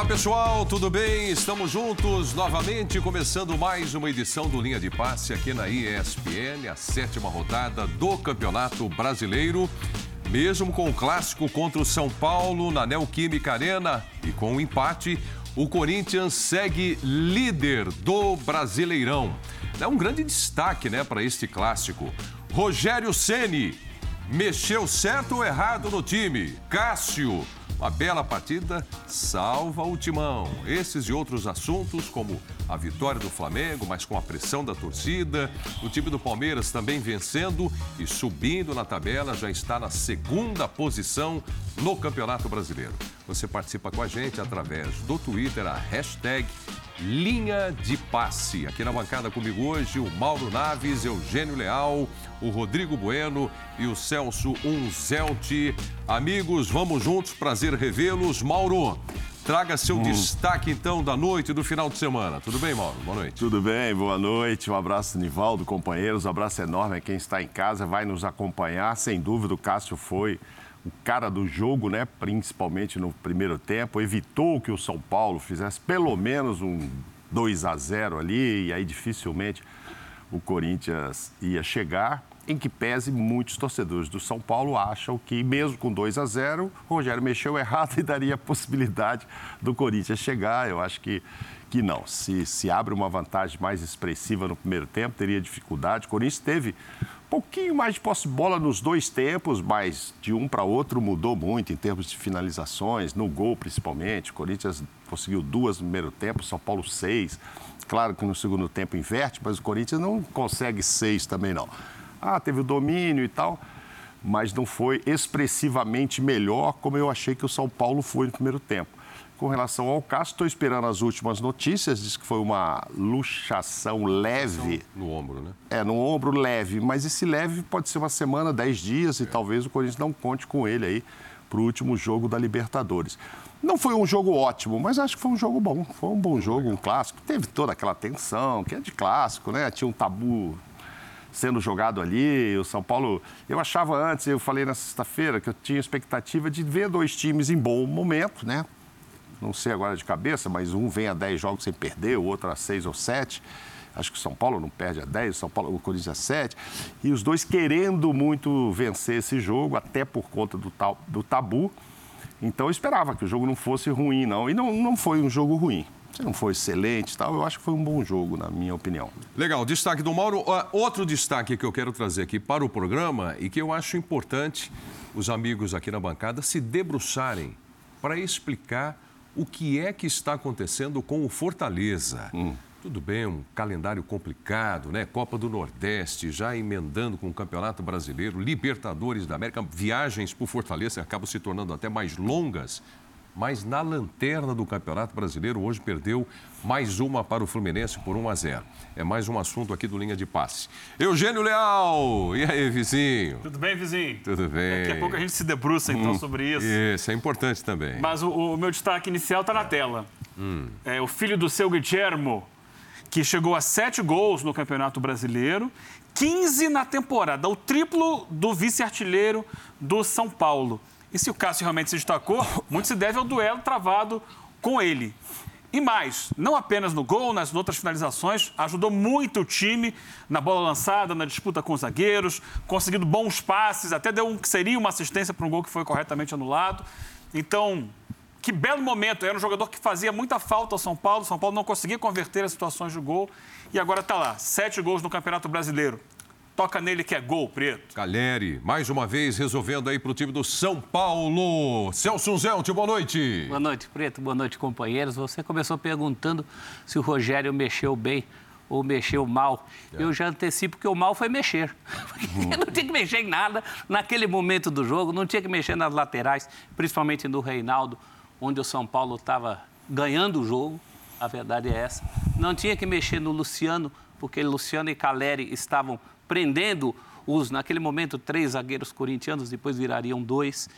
Olá pessoal, tudo bem? Estamos juntos novamente, começando mais uma edição do Linha de Passe aqui na ESPN, a sétima rodada do Campeonato Brasileiro. Mesmo com o clássico contra o São Paulo na Neoquímica Arena e com o um empate, o Corinthians segue líder do Brasileirão. É um grande destaque, né, para este clássico. Rogério Ceni mexeu certo ou errado no time. Cássio uma bela partida salva o timão. Esses e outros assuntos, como a vitória do Flamengo, mas com a pressão da torcida, o time do Palmeiras também vencendo e subindo na tabela, já está na segunda posição no Campeonato Brasileiro. Você participa com a gente através do Twitter, a hashtag Linha de Passe. Aqui na bancada comigo hoje, o Mauro Naves, Eugênio Leal, o Rodrigo Bueno e o Celso Unzelt. Amigos, vamos juntos, prazer revê-los. Mauro, traga seu hum. destaque então da noite e do final de semana. Tudo bem, Mauro? Boa noite. Tudo bem, boa noite. Um abraço, Nivaldo, companheiros. Um abraço enorme a quem está em casa, vai nos acompanhar. Sem dúvida, o Cássio foi o cara do jogo, né? principalmente no primeiro tempo, evitou que o São Paulo fizesse pelo menos um 2 a 0 ali, e aí dificilmente o Corinthians ia chegar. Em que pese, muitos torcedores do São Paulo acham que, mesmo com 2 a 0, o Rogério mexeu errado e daria a possibilidade do Corinthians chegar. Eu acho que, que não. Se, se abre uma vantagem mais expressiva no primeiro tempo, teria dificuldade. O Corinthians teve pouquinho mais de posse de bola nos dois tempos, mas de um para outro mudou muito em termos de finalizações, no gol principalmente. O Corinthians conseguiu duas no primeiro tempo, São Paulo seis. Claro que no segundo tempo inverte, mas o Corinthians não consegue seis também não. Ah, teve o domínio e tal, mas não foi expressivamente melhor como eu achei que o São Paulo foi no primeiro tempo. Com relação ao caso, estou esperando as últimas notícias. Diz que foi uma luxação leve. No ombro, né? É, no ombro leve. Mas esse leve pode ser uma semana, dez dias, é. e talvez o Corinthians não conte com ele aí para o último jogo da Libertadores. Não foi um jogo ótimo, mas acho que foi um jogo bom. Foi um bom jogo, um clássico. Teve toda aquela tensão, que é de clássico, né? Tinha um tabu sendo jogado ali. O São Paulo, eu achava antes, eu falei na sexta-feira, que eu tinha expectativa de ver dois times em bom momento, né? Não sei agora de cabeça, mas um vem a 10 jogos sem perder, o outro a 6 ou 7. Acho que o São Paulo não perde a 10, o, São Paulo, o Corinthians a 7. E os dois querendo muito vencer esse jogo, até por conta do, tal, do tabu. Então eu esperava que o jogo não fosse ruim, não. E não, não foi um jogo ruim. Não foi excelente tal, eu acho que foi um bom jogo, na minha opinião. Legal, destaque do Mauro. Outro destaque que eu quero trazer aqui para o programa e que eu acho importante os amigos aqui na bancada se debruçarem para explicar o que é que está acontecendo com o Fortaleza. Hum. Tudo bem, um calendário complicado, né? Copa do Nordeste, já emendando com o Campeonato Brasileiro, Libertadores da América, viagens por Fortaleza acabam se tornando até mais longas mas na lanterna do Campeonato Brasileiro hoje perdeu mais uma para o Fluminense por 1 a 0. É mais um assunto aqui do Linha de Passe. Eugênio Leal, e aí, vizinho? Tudo bem, vizinho? Tudo bem. Daqui a pouco a gente se debruça então hum, sobre isso. Isso, é importante também. Mas o, o meu destaque inicial está na tela. Hum. É o filho do seu Guillermo, que chegou a sete gols no Campeonato Brasileiro, 15 na temporada, o triplo do vice-artilheiro do São Paulo. E se o Cássio realmente se destacou, muito se deve ao duelo travado com ele. E mais, não apenas no gol, nas outras finalizações, ajudou muito o time na bola lançada, na disputa com os zagueiros, conseguindo bons passes, até deu um que seria uma assistência para um gol que foi corretamente anulado. Então, que belo momento. Era um jogador que fazia muita falta ao São Paulo. São Paulo não conseguia converter as situações de gol. E agora está lá, sete gols no Campeonato Brasileiro. Toca nele que é gol, Preto. Caleri, mais uma vez resolvendo aí para o time do São Paulo. Celso Zelt, boa noite. Boa noite, Preto. Boa noite, companheiros. Você começou perguntando se o Rogério mexeu bem ou mexeu mal. É. Eu já antecipo que o mal foi mexer. Uhum. não tinha que mexer em nada naquele momento do jogo, não tinha que mexer nas laterais, principalmente no Reinaldo, onde o São Paulo estava ganhando o jogo. A verdade é essa. Não tinha que mexer no Luciano, porque Luciano e Caleri estavam prendendo os, naquele momento, três zagueiros corintianos, depois virariam dois.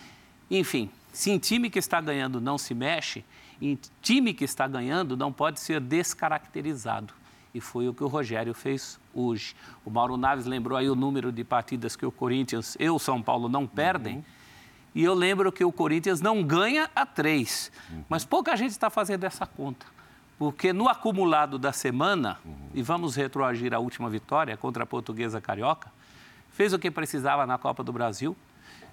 Enfim, se em time que está ganhando não se mexe, em time que está ganhando não pode ser descaracterizado. E foi o que o Rogério fez hoje. O Mauro Naves lembrou aí o número de partidas que o Corinthians e o São Paulo não perdem. Uhum. E eu lembro que o Corinthians não ganha a três. Uhum. Mas pouca gente está fazendo essa conta. Porque no acumulado da semana, uhum. e vamos retroagir a última vitória contra a Portuguesa Carioca, fez o que precisava na Copa do Brasil,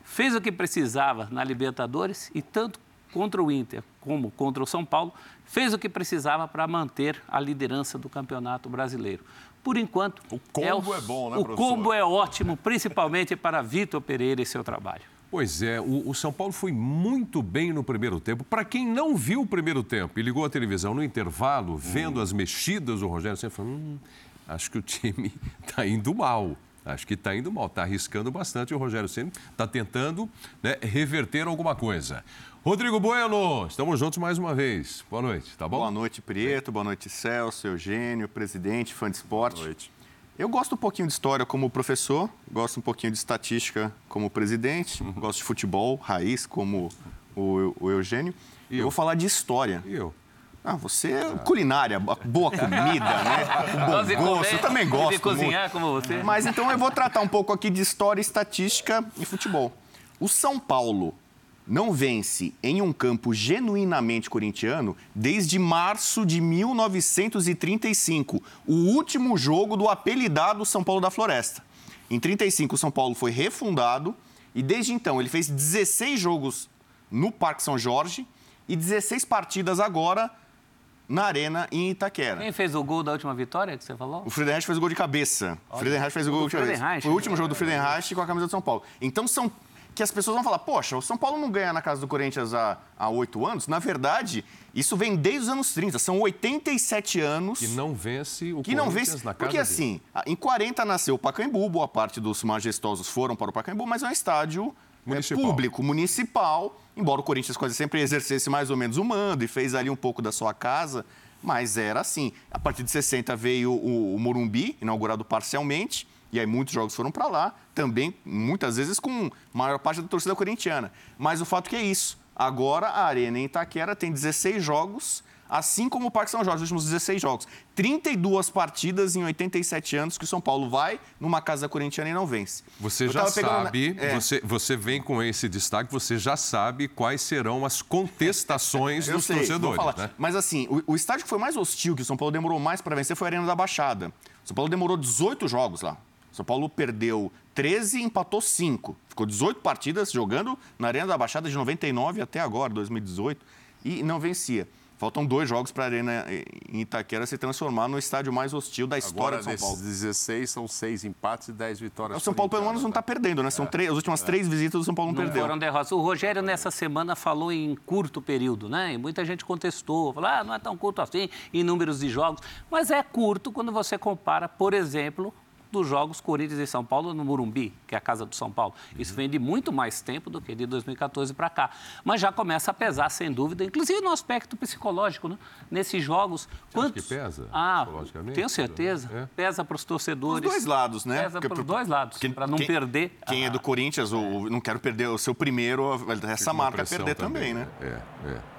fez o que precisava na Libertadores e tanto contra o Inter como contra o São Paulo, fez o que precisava para manter a liderança do Campeonato Brasileiro. Por enquanto, o combo é, o, é bom, né, O professor? combo é ótimo, principalmente para Vitor Pereira e seu trabalho. Pois é, o, o, São Paulo foi muito bem no primeiro tempo. Para quem não viu o primeiro tempo e ligou a televisão no intervalo, vendo hum. as mexidas do Rogério, você falou: hum, acho que o time está indo mal. Acho que está indo mal, está arriscando bastante. O Rogério Senna está tentando né, reverter alguma coisa. Rodrigo Bueno, estamos juntos mais uma vez. Boa noite, tá bom? Boa noite, Prieto. Boa noite, Celso, Eugênio, presidente, fã de esporte. Boa noite. Eu gosto um pouquinho de história como professor, gosto um pouquinho de estatística como presidente, uhum. gosto de futebol, raiz, como o, o Eugênio. E eu? eu vou falar de história. E eu? Ah, você é culinária, boa comida, né? Bom gosto, comer, eu também gosto. De cozinhar muito. como você. Mas então eu vou tratar um pouco aqui de história, estatística e futebol. O São Paulo não vence em um campo genuinamente corintiano desde março de 1935, o último jogo do apelidado São Paulo da Floresta. Em 35, o São Paulo foi refundado e desde então ele fez 16 jogos no Parque São Jorge e 16 partidas agora na Arena em Itaquera. Quem fez o gol da última vitória que você falou? O Friedenreich fez o gol de cabeça. O Friedenreich fez o gol de cabeça. Foi o último jogo do Friedenreich com a camisa do São Paulo. Então são que as pessoas vão falar, poxa, o São Paulo não ganha na casa do Corinthians há oito anos. Na verdade, isso vem desde os anos 30. São 87 anos. Que não vence o que Corinthians não vence, na casa Porque dele. assim, em 40 nasceu o Pacaembu, boa parte dos majestosos foram para o Pacaembu, mas é um estádio é, municipal. público, municipal. Embora o Corinthians quase sempre exercesse mais ou menos o mando e fez ali um pouco da sua casa, mas era assim. A partir de 60 veio o, o Morumbi, inaugurado parcialmente. E aí muitos jogos foram para lá, também muitas vezes com maior parte da torcida corintiana. Mas o fato que é isso. Agora a Arena em Itaquera tem 16 jogos, assim como o Parque São Jorge, os últimos 16 jogos. 32 partidas em 87 anos que o São Paulo vai numa casa corintiana e não vence. Você já sabe, na... é. você, você vem com esse destaque, você já sabe quais serão as contestações dos sei, torcedores. Né? Mas assim, o, o estádio que foi mais hostil, que o São Paulo demorou mais para vencer, foi a Arena da Baixada. O São Paulo demorou 18 jogos lá. São Paulo perdeu 13 e empatou 5. Ficou 18 partidas jogando na Arena da Baixada de 99 até agora, 2018, e não vencia. Faltam dois jogos para a Arena em Itaquera se transformar no estádio mais hostil da história Agora, de São Paulo. 16 são seis empates e 10 vitórias. O São Paulo, pelo menos, não está perdendo, né? São é. três, as últimas é. três visitas do São Paulo não, não perdeu. Foram derrotas. O Rogério, nessa semana, falou em curto período, né? E muita gente contestou, falou, ah, não é tão curto assim em números de jogos. Mas é curto quando você compara, por exemplo, dos jogos Corinthians e São Paulo no Murumbi, que é a casa do São Paulo. Isso vem de muito mais tempo do que de 2014 para cá. Mas já começa a pesar, sem dúvida, inclusive no aspecto psicológico, né? Nesses jogos. Você quantos... que pesa? Ah, tenho certeza. É? Pesa para os torcedores. Os dois lados, né? Pesa para os dois lados, para não quem, perder. Quem é do Corinthians, ou não quero perder o seu primeiro, essa marca perder também, também né? É, é.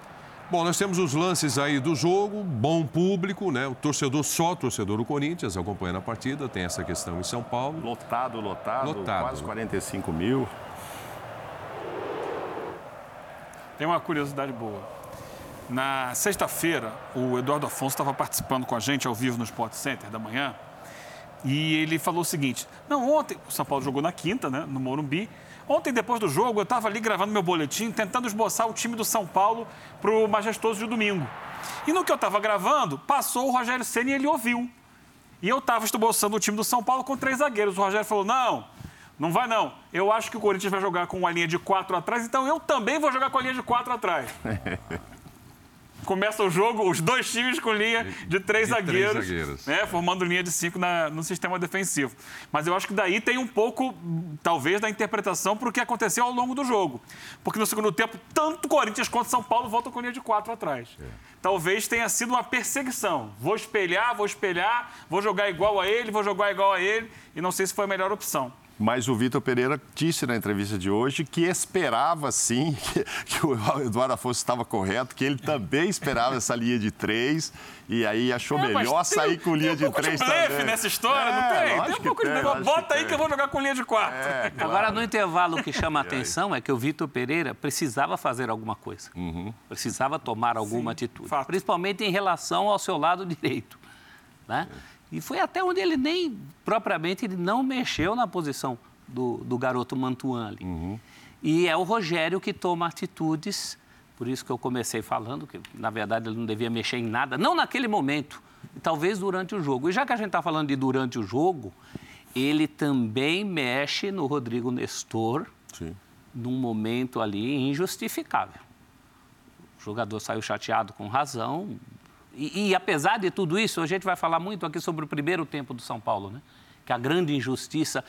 Bom, nós temos os lances aí do jogo, bom público, né? O torcedor só, o torcedor do Corinthians acompanhando a partida, tem essa questão em São Paulo. Lotado, lotado, lotado. quase 45 mil. Tem uma curiosidade boa. Na sexta-feira, o Eduardo Afonso estava participando com a gente ao vivo no Sport Center da manhã e ele falou o seguinte: Não, ontem, o São Paulo jogou na quinta, né, no Morumbi. Ontem, depois do jogo, eu estava ali gravando meu boletim, tentando esboçar o time do São Paulo para o majestoso de domingo. E no que eu estava gravando, passou o Rogério Senna e ele ouviu. E eu estava esboçando o time do São Paulo com três zagueiros. O Rogério falou: não, não vai não. Eu acho que o Corinthians vai jogar com uma linha de quatro atrás, então eu também vou jogar com a linha de quatro atrás. começa o jogo, os dois times com linha de três de zagueiros, três zagueiros. Né, formando linha de cinco na, no sistema defensivo. Mas eu acho que daí tem um pouco, talvez, da interpretação para o que aconteceu ao longo do jogo. Porque no segundo tempo, tanto Corinthians quanto São Paulo voltam com linha de quatro atrás. É. Talvez tenha sido uma perseguição. Vou espelhar, vou espelhar, vou jogar igual a ele, vou jogar igual a ele, e não sei se foi a melhor opção. Mas o Vitor Pereira disse na entrevista de hoje que esperava sim que, que o Eduardo Afonso estava correto, que ele também esperava essa linha de três e aí achou é, melhor sair com linha de três de também. nessa história, é, não tem? Tem um pouco de negócio. Bota aí que eu vou jogar com linha de quatro. É, claro. Agora, no intervalo, o que chama a atenção é que o Vitor Pereira precisava fazer alguma coisa. Uhum. Precisava tomar alguma Sim, atitude. Fato. Principalmente em relação ao seu lado direito. Né? E foi até onde ele nem, propriamente, ele não mexeu na posição do, do garoto Mantuan ali. Uhum. E é o Rogério que toma atitudes, por isso que eu comecei falando, que na verdade ele não devia mexer em nada, não naquele momento, talvez durante o jogo. E já que a gente está falando de durante o jogo, ele também mexe no Rodrigo Nestor, Sim. num momento ali injustificável. O jogador saiu chateado com razão, e, e, apesar de tudo isso, a gente vai falar muito aqui sobre o primeiro tempo do São Paulo, né? Que a grande injustiça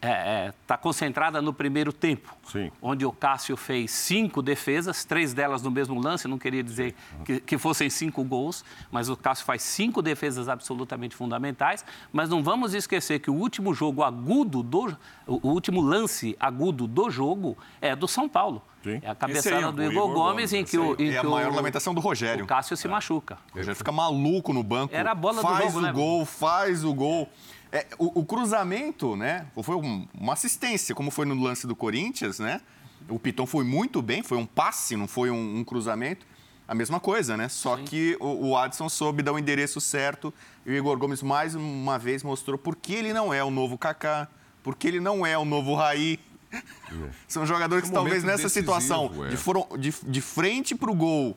está é, é, tá concentrada no primeiro tempo, Sim. onde o Cássio fez cinco defesas, três delas no mesmo lance, não queria dizer que, que, fossem cinco gols, mas o Cássio faz cinco defesas absolutamente fundamentais. Mas não vamos esquecer que o último jogo agudo, do, o último lance agudo do jogo é do São Paulo. Sim. É a cabeçada é do Igor, Igor Gomes, em que o. Em é a maior lamentação do Rogério. O Cássio se é. machuca. O Rogério fica maluco no banco. Era a bola faz do jogo, o né? gol, faz o gol. É, o, o, cruzamento, né? Foi um, uma assistência, como foi no lance do Corinthians, né? O Piton foi muito bem, foi um passe, não foi um, um cruzamento. A mesma coisa, né? Só Sim. que o, o Adson soube dar o endereço certo e o Igor Gomes mais uma vez mostrou por que ele não é o novo Kaká, porque ele não é o novo Raí. É. São jogadores que talvez nessa decisivo, situação é. de, foram, de, de frente para o gol,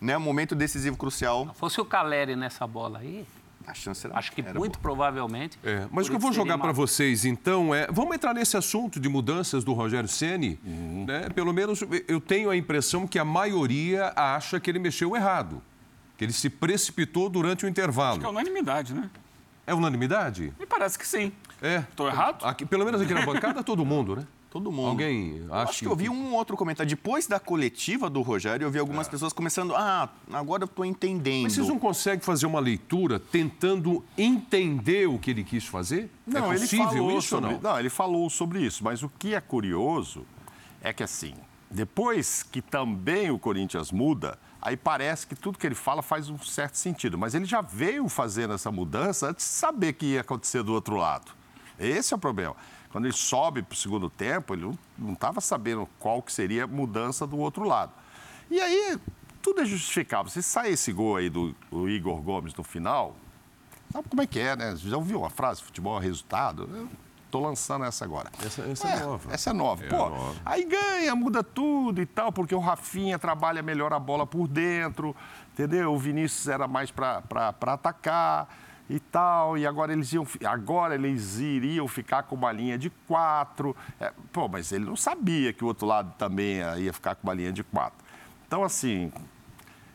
né? Um momento decisivo crucial. Fosse o Caleri nessa bola aí, a chance era, Acho que era muito boa. provavelmente. É, mas o que eu vou jogar para vocês, então, é. Vamos entrar nesse assunto de mudanças do Rogério Ceni. Uhum. Né? Pelo menos eu tenho a impressão que a maioria acha que ele mexeu errado. Que ele se precipitou durante o intervalo. Acho que é unanimidade, né? É unanimidade? Me parece que sim. É. Estou errado? Aqui, pelo menos aqui na bancada, todo mundo, né? Todo mundo. Alguém acha acho que eu vi um outro comentário. Depois da coletiva do Rogério, eu vi algumas é. pessoas começando. Ah, agora eu estou entendendo. Mas vocês não conseguem fazer uma leitura tentando entender o que ele quis fazer? Não, é possível ele falou isso sobre, não? Não, ele falou sobre isso. Mas o que é curioso é que, assim, depois que também o Corinthians muda, aí parece que tudo que ele fala faz um certo sentido. Mas ele já veio fazendo essa mudança antes de saber que ia acontecer do outro lado. Esse é o problema. Quando ele sobe para o segundo tempo, ele não estava sabendo qual que seria a mudança do outro lado. E aí, tudo é justificável. Se sai esse gol aí do, do Igor Gomes no final, sabe como é que é, né? Já ouviu a frase, futebol é resultado? Eu tô lançando essa agora. Essa, essa é, é, nova. Essa é nova. É Pô, nova. aí ganha, muda tudo e tal, porque o Rafinha trabalha melhor a bola por dentro, entendeu? O Vinícius era mais para atacar e tal, e agora eles, iam, agora eles iriam ficar com uma linha de quatro. É, pô, mas ele não sabia que o outro lado também ia ficar com uma linha de quatro. Então, assim,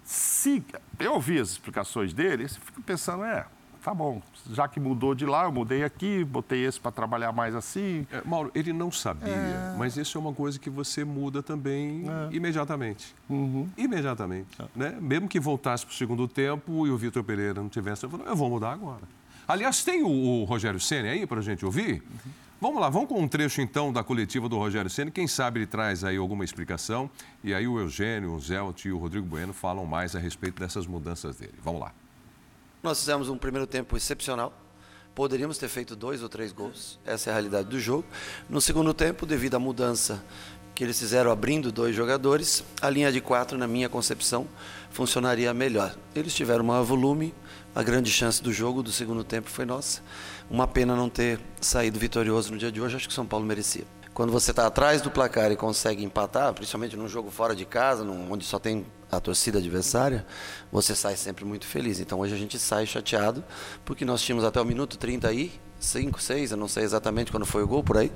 se eu ouvi as explicações dele, eu fico pensando, é, tá bom, já que mudou de lá, eu mudei aqui, botei esse para trabalhar mais assim. É, Mauro, ele não sabia, é... mas isso é uma coisa que você muda também é. imediatamente. Uhum. Imediatamente. É. Né? Mesmo que voltasse para o segundo tempo e o Vitor Pereira não tivesse, eu falei, eu vou mudar agora. Aliás, tem o, o Rogério Senna aí para a gente ouvir? Uhum. Vamos lá, vamos com um trecho então da coletiva do Rogério Senna. Quem sabe ele traz aí alguma explicação. E aí o Eugênio, o Zelt e o Rodrigo Bueno falam mais a respeito dessas mudanças dele. Vamos lá. Nós fizemos um primeiro tempo excepcional. Poderíamos ter feito dois ou três gols. Essa é a realidade do jogo. No segundo tempo, devido à mudança que eles fizeram abrindo dois jogadores, a linha de quatro, na minha concepção, funcionaria melhor. Eles tiveram maior volume, a grande chance do jogo do segundo tempo foi nossa. Uma pena não ter saído vitorioso no dia de hoje, acho que São Paulo merecia. Quando você está atrás do placar e consegue empatar, principalmente num jogo fora de casa, num, onde só tem a torcida adversária, você sai sempre muito feliz. Então hoje a gente sai chateado, porque nós tínhamos até o minuto 30 aí, 5, 6, eu não sei exatamente quando foi o gol por aí.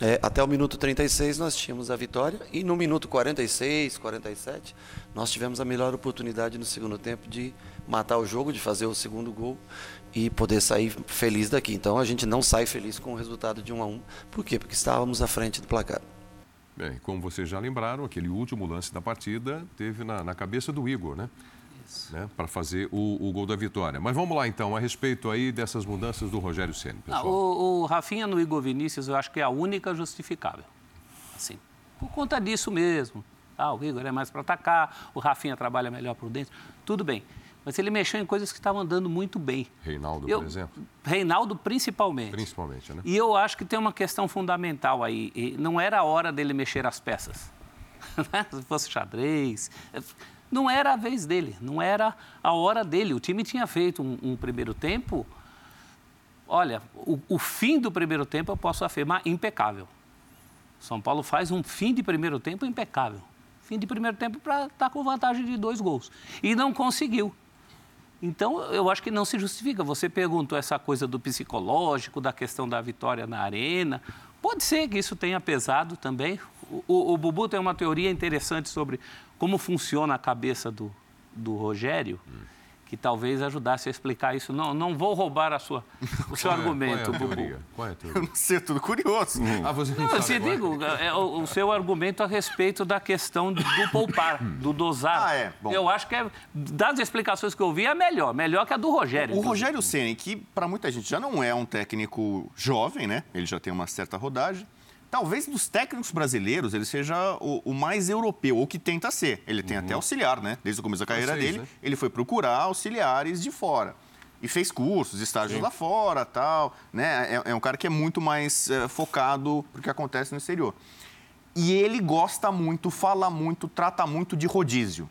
É, até o minuto 36 nós tínhamos a vitória e no minuto 46, 47, nós tivemos a melhor oportunidade no segundo tempo de matar o jogo, de fazer o segundo gol e poder sair feliz daqui. Então a gente não sai feliz com o resultado de 1 a 1. Por quê? Porque estávamos à frente do placar. Bem, como vocês já lembraram, aquele último lance da partida teve na, na cabeça do Igor, né? né, para fazer o, o, gol da vitória. Mas vamos lá então, a respeito aí dessas mudanças do Rogério Ceni, pessoal. o, o Rafinha no Igor Vinícius eu acho que é a única justificável. Assim, por conta disso mesmo. Ah, o Igor é mais para atacar, o Rafinha trabalha melhor por dentro, tudo bem. Mas ele mexeu em coisas que estavam andando muito bem. Reinaldo, eu, por exemplo? Reinaldo, principalmente. Principalmente, né? E eu acho que tem uma questão fundamental aí. Não era a hora dele mexer as peças. Né? Se fosse xadrez. Não era a vez dele, não era a hora dele. O time tinha feito um, um primeiro tempo. Olha, o, o fim do primeiro tempo eu posso afirmar impecável. São Paulo faz um fim de primeiro tempo impecável. Fim de primeiro tempo para estar tá com vantagem de dois gols. E não conseguiu. Então, eu acho que não se justifica. Você perguntou essa coisa do psicológico, da questão da vitória na arena. Pode ser que isso tenha pesado também. O, o, o Bubu tem uma teoria interessante sobre como funciona a cabeça do, do Rogério. Hum que talvez ajudasse a explicar isso. Não, não vou roubar a sua, o seu qual argumento, é, qual é Bubu. Qual é a teoria? Eu não sei, tudo curioso. Hum. Ah, você não, não sabe se digo, é, o, o, seu argumento a respeito da questão do poupar, do dosar. Ah, é. Bom. Eu acho que é, das explicações que eu vi, é melhor. Melhor que a do Rogério. O Rogério Ceni, que para muita gente já não é um técnico jovem, né? Ele já tem uma certa rodagem talvez dos técnicos brasileiros ele seja o, o mais europeu, ou que tenta ser. Ele tem uhum. até auxiliar, né? Desde o começo da carreira dele, né? ele foi procurar auxiliares de fora. E fez cursos, estágios Sim. lá fora, tal, né? É, é, um cara que é muito mais é, focado pro que acontece no exterior. E ele gosta muito, fala muito, trata muito de rodízio.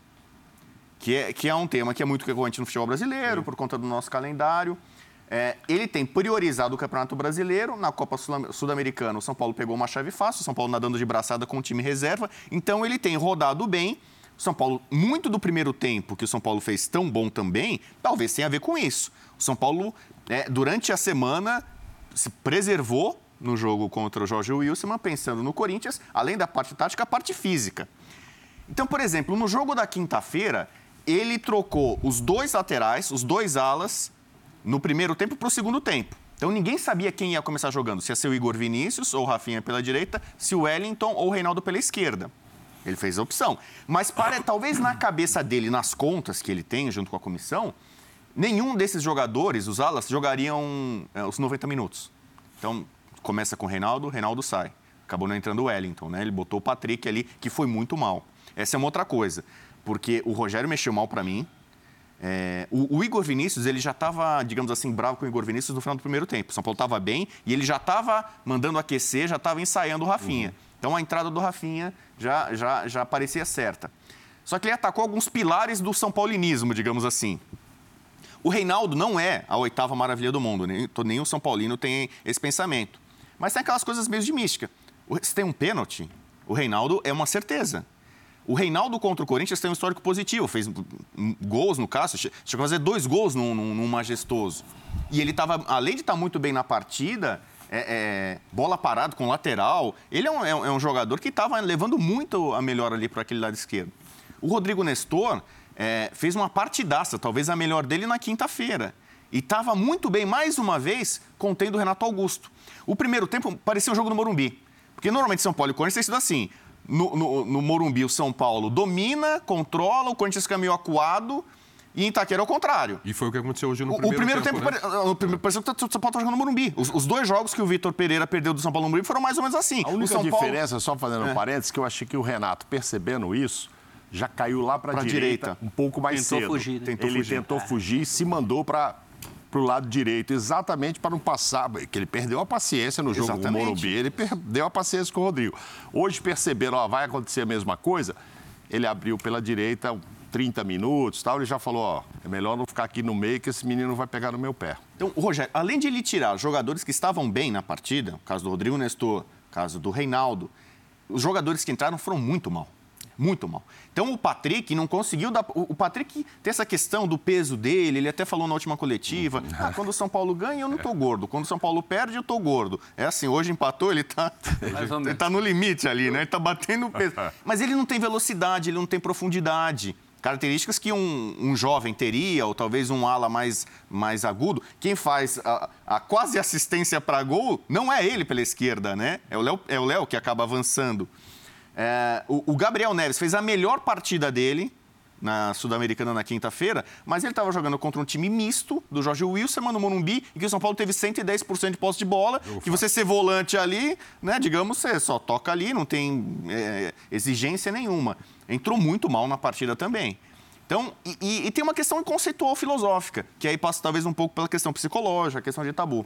Que é, que é um tema que é muito recorrente no futebol brasileiro, Sim. por conta do nosso calendário. É, ele tem priorizado o Campeonato Brasileiro. Na Copa Sul-Americana, o São Paulo pegou uma chave fácil, o São Paulo nadando de braçada com o time reserva. Então, ele tem rodado bem. O São Paulo, muito do primeiro tempo que o São Paulo fez tão bom também, talvez tenha a ver com isso. O São Paulo, é, durante a semana, se preservou no jogo contra o Jorge Wilson, pensando no Corinthians, além da parte tática, a parte física. Então, por exemplo, no jogo da quinta-feira, ele trocou os dois laterais, os dois alas, no primeiro tempo para o segundo tempo. Então ninguém sabia quem ia começar jogando, se ia ser o Igor Vinícius ou o Rafinha pela direita, se o Wellington ou o Reinaldo pela esquerda. Ele fez a opção. Mas para, talvez na cabeça dele, nas contas que ele tem junto com a comissão, nenhum desses jogadores, os alas, jogariam é, os 90 minutos. Então começa com o Reinaldo, o Reinaldo sai. Acabou não entrando o Wellington, né? Ele botou o Patrick ali, que foi muito mal. Essa é uma outra coisa, porque o Rogério mexeu mal para mim, é, o, o, Igor Vinícius, ele já estava, digamos assim, bravo com o Igor Vinícius no final do primeiro tempo. O São Paulo estava bem e ele já estava mandando aquecer, já estava ensaiando o Rafinha. Uhum. Então a entrada do Rafinha já, já, já parecia certa. Só que ele atacou alguns pilares do São Paulinismo, digamos assim. O Reinaldo não é a oitava maravilha do mundo, nem, nem o São Paulino tem esse pensamento. Mas tem aquelas coisas meio de mística. Se tem um pênalti, o Reinaldo é uma certeza. O Reinaldo contra o Corinthians tem um histórico positivo, fez gols no caso, chegou a fazer dois gols num, num, num majestoso. E ele estava, além de estar tá muito bem na partida, é, é, bola parada com lateral, ele é um, é um, é jogador que estava levando muito a melhor ali para aquele lado esquerdo. O Rodrigo Nestor é, fez uma partidaça, talvez a melhor dele na quinta-feira. E estava muito bem, mais uma vez, contendo o Renato Augusto. O primeiro tempo parecia um jogo no Morumbi. Porque normalmente São Paulo e Corinthians tem sido assim no, no, no Morumbi, o São Paulo domina, controla, o Corinthians meio acuado. E em Itaquera é o contrário. E foi o que aconteceu hoje no o, primeiro, o primeiro tempo. tempo né? o primeiro, pareceu que o São Paulo está jogando no Morumbi. Os, os, dois jogos que o Vitor Pereira perdeu do São Paulo no Morumbi foram mais ou menos assim. A única diferença, Paulo... só fazendo um parênteses, que eu achei que o Renato, percebendo isso, já caiu lá para a direita, direita, um pouco mais tentou cedo. Fugir, né? tentou Ele fugir. tentou fugir e se mandou para para o lado direito, exatamente para não passar, que ele perdeu a paciência no jogo exatamente. com o Morumbi, ele perdeu a paciência com o Rodrigo. Hoje perceberam, ó, vai acontecer a mesma coisa, ele abriu pela direita 30 minutos tal, ele já falou, ó, é melhor não ficar aqui no meio que esse menino vai pegar no meu pé. Então, Rogério, além de ele tirar jogadores que estavam bem na partida, o caso do Rodrigo Nestor, o caso do Reinaldo, os jogadores que entraram foram muito mal muito mal. Então o Patrick não conseguiu dar. O Patrick tem essa questão do peso dele, ele até falou na última coletiva. Uhum. Ah, quando o São Paulo ganha, eu não tô gordo. Quando o São Paulo perde, eu tô gordo. É assim, hoje empatou, ele tá. ele tá no limite ali, né? Ele tá batendo o peso. Mas ele não tem velocidade, ele não tem profundidade características que um, um, jovem teria, ou talvez um ala mais, mais agudo. Quem faz a, a quase assistência para gol não é ele pela esquerda, né? É o Léo, é o Léo que acaba avançando. É, o, o, Gabriel Neves fez a melhor partida dele na Sul-Americana na quinta-feira, mas ele estava jogando contra um time misto do Jorge Wilson, no Morumbi, e que o São Paulo teve 110% de posse de bola, que você ser volante ali, né, digamos, você só toca ali, não tem é, exigência nenhuma. Entrou muito mal na partida também. Então, e, e, e, tem uma questão conceitual filosófica, que aí passa talvez um pouco pela questão psicológica, a questão de tabu.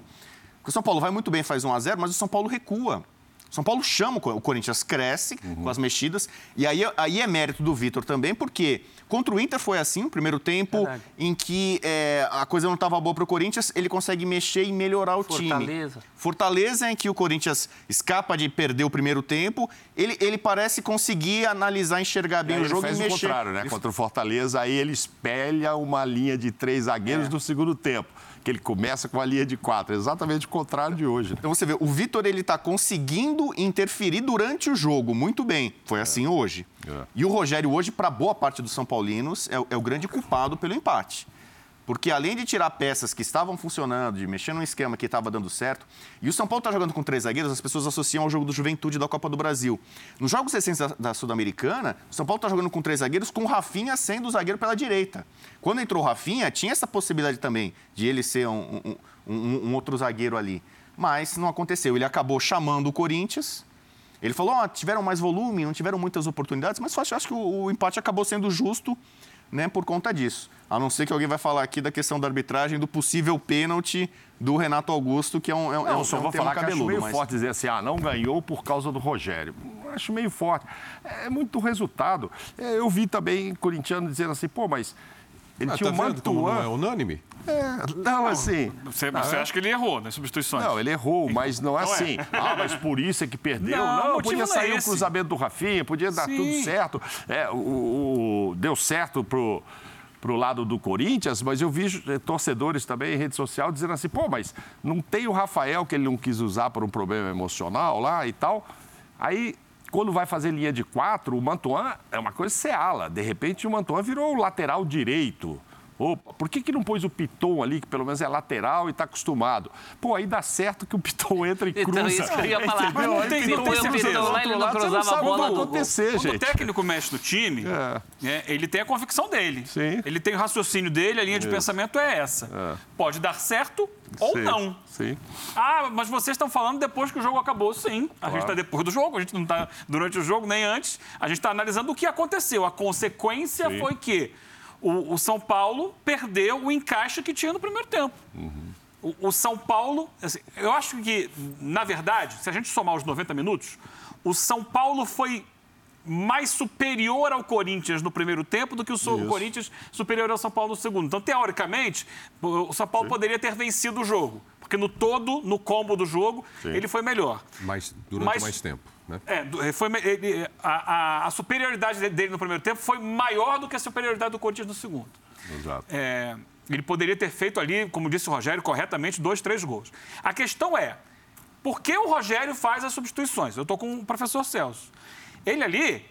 Porque o São Paulo vai muito bem, faz 1 a 0 mas o São Paulo recua. São Paulo chama, o Corinthians cresce uhum. com as mexidas. E aí, aí é mérito do Vitor também, porque contra o Inter foi assim, o primeiro tempo, Verdade. em que é, a coisa não estava boa para o Corinthians, ele consegue mexer e melhorar o Fortaleza. time. Fortaleza. Fortaleza, em que o Corinthians escapa de perder o primeiro tempo, ele, ele parece conseguir analisar, enxergar bem o jogo e mexer. o contrário, né? Contra o Fortaleza, aí ele espelha uma linha de três zagueiros é. do segundo tempo que ele começa com a linha de quatro, exatamente o contrário de hoje. Então você vê, o Vitor ele está conseguindo interferir durante o jogo muito bem. Foi assim é. hoje. É. E o Rogério hoje, para boa parte dos São Paulinos, é, é o grande culpado pelo empate. Porque além de tirar peças que estavam funcionando, de mexer num esquema que estava dando certo, e o São Paulo está jogando com três zagueiros, as pessoas associam ao jogo do Juventude da Copa do Brasil. Nos jogos recentes da, da Sul-Americana, o São Paulo está jogando com três zagueiros, com o Rafinha sendo o zagueiro pela direita. Quando entrou o Rafinha, tinha essa possibilidade também de ele ser um, um, um, um outro zagueiro ali. Mas não aconteceu. Ele acabou chamando o Corinthians, ele falou, oh, tiveram mais volume, não tiveram muitas oportunidades, mas acho, que o, o empate acabou sendo justo né, por conta disso. A não ser que alguém vai falar aqui da questão da arbitragem, do possível pênalti do Renato Augusto, que é um, é, não, é um, só é um vou falar cabeludo. Que acho meio mas... forte dizer assim, ah, não ganhou por causa do Rogério. Acho meio forte. É muito resultado. É, eu vi também corintiano dizendo assim, pô, mas ele ah, tinha tá o Mantuan... Não é unânime? É, não, assim. Você, você acha que ele errou nas substituições? Não, ele errou, mas não é não assim. É. Ah, mas por isso é que perdeu. Não, não podia sair o é um cruzamento do Rafinha, podia dar Sim. tudo certo. É, o, o, deu certo pro para o lado do Corinthians, mas eu vi eh, torcedores também em rede social dizendo assim, pô, mas não tem o Rafael que ele não quis usar por um problema emocional lá e tal. Aí, quando vai fazer linha de quatro, o Mantuan é uma coisa seala. De repente, o Mantuan virou o lateral direito. Opa, por que, que não pôs o Piton ali, que pelo menos é lateral e está acostumado? Pô, aí dá certo que o Piton entra e então, cruza. Então, isso que eu ia falar. Mas não tem, não tem certeza. lá, ele não cruzava a bola. Quando, acontecer, quando gente. o técnico mexe no time, é. É, ele tem a convicção dele. Sim. Ele tem o raciocínio dele, a linha de pensamento é essa. É. Pode dar certo ou Sim. não. Sim. Ah, mas vocês estão falando depois que o jogo acabou. Sim, a claro. gente está depois do jogo, a gente não está durante o jogo nem antes. A gente está analisando o que aconteceu. A consequência Sim. foi que o, o, São Paulo perdeu o encaixe que tinha no primeiro tempo. Uhum. O, o, São Paulo, assim, eu acho que, na verdade, se a gente somar os 90 minutos, o São Paulo foi mais superior ao Corinthians no primeiro tempo do que o, o Corinthians superior ao São Paulo no segundo. Então, teoricamente, o São Paulo Sim. poderia ter vencido o jogo. Porque no todo, no combo do jogo, Sim. ele foi melhor. Mas durante Mas, mais tempo. Né? É, foi, ele, a, a, a, superioridade dele no primeiro tempo foi maior do que a superioridade do Corinthians no segundo. Exato. É, ele poderia ter feito ali, como disse o Rogério, corretamente, dois, três gols. A questão é, por que o Rogério faz as substituições? Eu estou com o professor Celso. Ele ali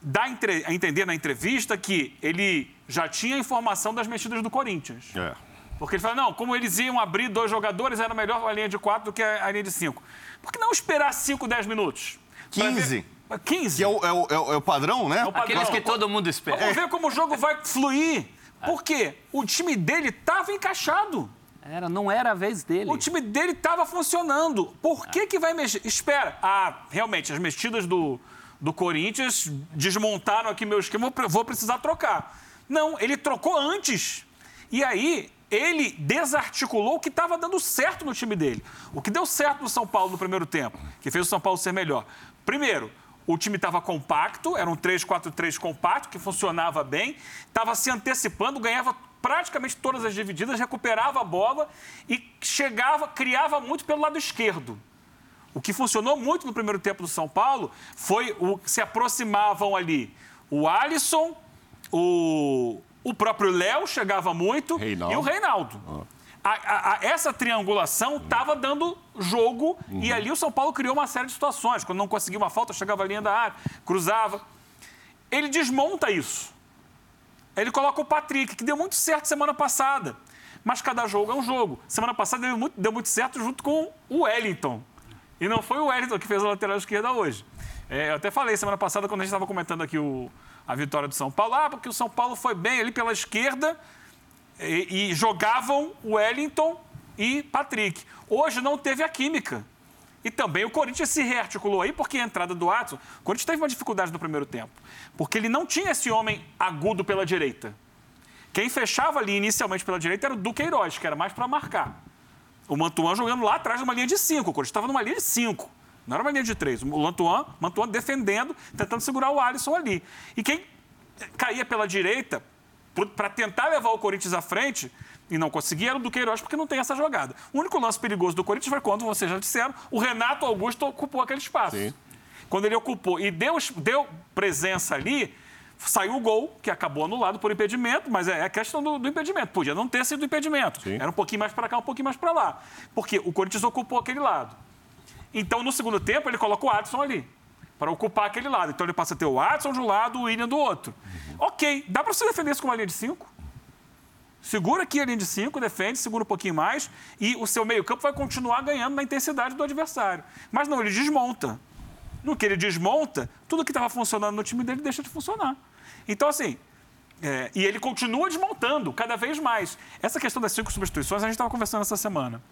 dá a entender na entrevista que ele já tinha informação das mexidas do Corinthians. É. Porque ele fala, não, como eles iam abrir dois jogadores, era melhor a linha de quatro do que a linha de cinco. Por que não esperar cinco, dez minutos? 15. 15. Que é o, é, o, é o padrão, né? É o padrão. Aqueles que todo mundo espera. Vamos ver como o jogo vai fluir. Por quê? O time dele estava encaixado. Era, não era a vez dele. O time dele estava funcionando. Por que, que vai mexer? Espera. Ah, realmente, as mexidas do, do Corinthians desmontaram aqui meu esquema, vou precisar trocar. Não, ele trocou antes. E aí, ele desarticulou o que estava dando certo no time dele. O que deu certo no São Paulo no primeiro tempo, que fez o São Paulo ser melhor. Primeiro, o time estava compacto, era um 3-4-3 compacto, que funcionava bem, estava se antecipando, ganhava praticamente todas as divididas, recuperava a bola e chegava, criava muito pelo lado esquerdo. O que funcionou muito no primeiro tempo do São Paulo foi o se aproximavam ali o Alisson, o, o próprio Léo chegava muito Reinaldo. e o Reinaldo. Ah. A, a, essa triangulação estava dando jogo uhum. e ali o São Paulo criou uma série de situações. Quando não conseguia uma falta, chegava a linha da área, cruzava. Ele desmonta isso. Ele coloca o Patrick, que deu muito certo semana passada. Mas cada jogo é um jogo. Semana passada deu muito, deu muito certo junto com o Wellington. E não foi o Wellington que fez a lateral esquerda hoje. É, eu até falei semana passada, quando a gente estava comentando aqui o, a vitória do São Paulo. Ah, porque o São Paulo foi bem ali pela esquerda e, e jogavam Wellington e Patrick. Hoje não teve a química. E também o Corinthians se rearticulou aí, porque a entrada do Watson. O Corinthians teve uma dificuldade no primeiro tempo. Porque ele não tinha esse homem agudo pela direita. Quem fechava ali inicialmente pela direita era o Duqueiroz, que era mais para marcar. O Mantuan jogando lá atrás numa linha de cinco. O Corinthians estava numa linha de cinco. Não era uma linha de três. O Mantuan, Mantuan defendendo, tentando segurar o Alisson ali. E quem caía pela direita, para tentar levar o Corinthians à frente, e não conseguia, era o Duqueiroz, porque não tem essa jogada. O único lance perigoso do Corinthians foi quando, vocês já disseram, o Renato Augusto ocupou aquele espaço. Sim. Quando ele ocupou e deu, deu presença ali, saiu o gol, que acabou anulado por impedimento, mas é a é questão do, do impedimento. Podia não ter sido impedimento. Sim. Era um pouquinho mais para cá, um pouquinho mais para lá. Porque o Corinthians ocupou aquele lado. Então, no segundo tempo, ele coloca o Adson ali, para ocupar aquele lado. Então, ele passa a ter o Adson de um lado, o William do outro. Ok, dá para você defender isso com uma linha de cinco? Segura aqui a linha de cinco, defende, segura um pouquinho mais e o seu meio-campo vai continuar ganhando na intensidade do adversário. Mas não, ele desmonta. No que ele desmonta, tudo que estava funcionando no time dele deixa de funcionar. Então, assim, é, e ele continua desmontando cada vez mais. Essa questão das cinco substituições, a gente estava conversando essa semana.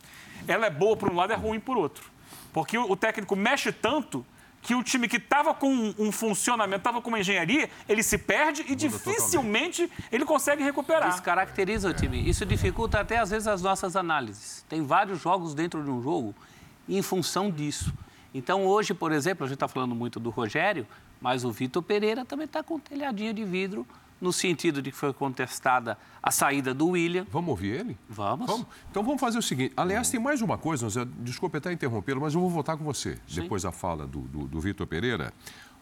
Ela é boa por um lado e é ruim por outro. Porque o técnico mexe tanto que o time que estava com um funcionamento, estava com uma engenharia, ele se perde e dificilmente totalmente. ele consegue recuperar. Isso caracteriza o time. Isso dificulta até, às vezes, as nossas análises. Tem vários jogos dentro de um jogo em função disso. Então, hoje, por exemplo, a gente está falando muito do Rogério, mas o Vitor Pereira também está com um telhadinho de vidro no sentido de que foi contestada a saída do William. Vamos ouvir ele? Vamos. vamos. Então vamos fazer o seguinte. Aliás, tem mais uma coisa, Zé, desculpe até interrompê-lo, mas eu vou voltar com você, Sim. depois da fala do, do, do Vitor Pereira.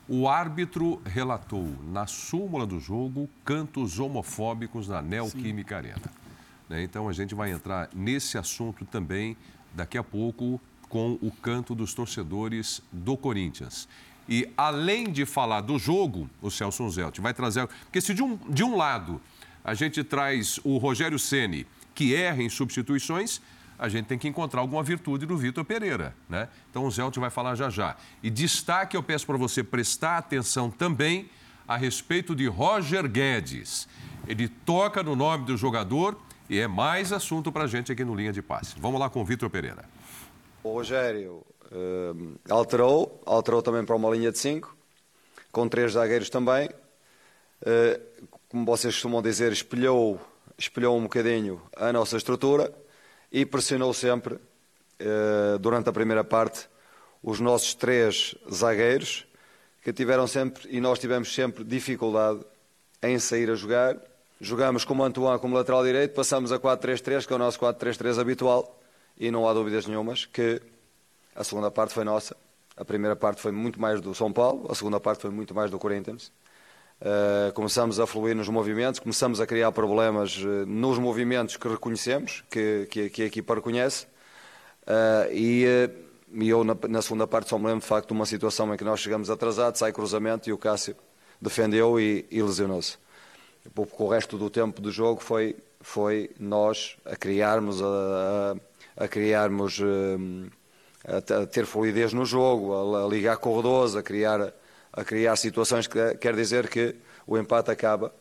O árbitro relatou na súmula do jogo cantos homofóbicos na Neoquímica Arena. Né? Então a gente vai entrar nesse assunto também daqui a pouco com o canto dos torcedores do Corinthians. E além de falar do jogo, o Celso Zelt vai trazer. Porque se de um, de um lado a gente traz o Rogério Ceni que erra em substituições, a gente tem que encontrar alguma virtude do Vitor Pereira, né? Então o Zelt vai falar já já. E destaque, eu peço para você prestar atenção também a respeito de Roger Guedes. Ele toca no nome do jogador e é mais assunto para a gente aqui no Linha de Passe. Vamos lá com o Vitor Pereira. O Rogério, Uh, alterou, alterou também para uma linha de 5, com três zagueiros também. Uh, como vocês costumam dizer, espelhou, espelhou um bocadinho a nossa estrutura e pressionou sempre, uh, durante a primeira parte, os nossos três zagueiros, que tiveram sempre, e nós tivemos sempre dificuldade em sair a jogar. Jogamos com o Antoine como lateral direito, passamos a 4-3-3, que é o nosso 4-3-3 habitual, e não há dúvidas nenhumas que a segunda parte foi nossa. A primeira parte foi muito mais do São Paulo, a segunda parte foi muito mais do Corinthians. Uh, começamos a fluir nos movimentos, começamos a criar problemas uh, nos movimentos que reconhecemos, que, que, que a equipa reconhece. Uh, e, e, eu, na, na, segunda parte, só me lembro de facto de uma situação em que nós chegamos atrasados, sai cruzamento e o Cássio defendeu e, e lesionou-se. Porque o resto do tempo do jogo foi, foi nós a criarmos, a, a, a criarmos a ter fluidez no jogo, a, ligar corredores, a criar, a criar situações que quer dizer que o empate acaba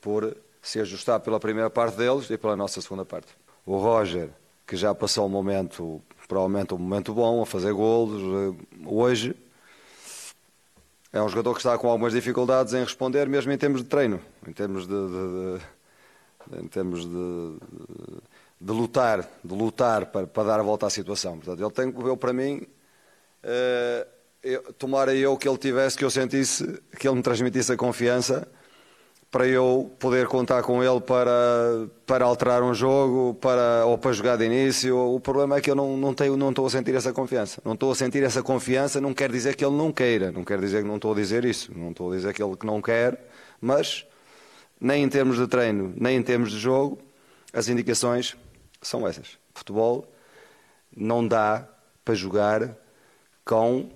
por se ajustar pela primeira parte deles e pela nossa segunda parte. O Roger, que já passou um momento, provavelmente um momento bom, a fazer golos, eh, hoje é um jogador que está com algumas dificuldades em responder, mesmo em termos de treino, em termos de, de, de em termos de, de lutar, de lutar para, para dar a volta à situação. Portanto, ele tem, eu para mim, uh, eu, tomara eu que ele tivesse, que eu sentisse, que ele me transmitisse a confiança para eu poder contar com ele para, para alterar um jogo para, ou para jogar de início. O problema é que eu não, não, tenho, não estou a sentir essa confiança. Não estou a sentir essa confiança, não quer dizer que ele não queira, não quer dizer que não estou a dizer isso, não estou a dizer que ele que não quer, mas nem em termos de treino, nem em termos de jogo, as indicações são essas. Futebol não dá para jogar com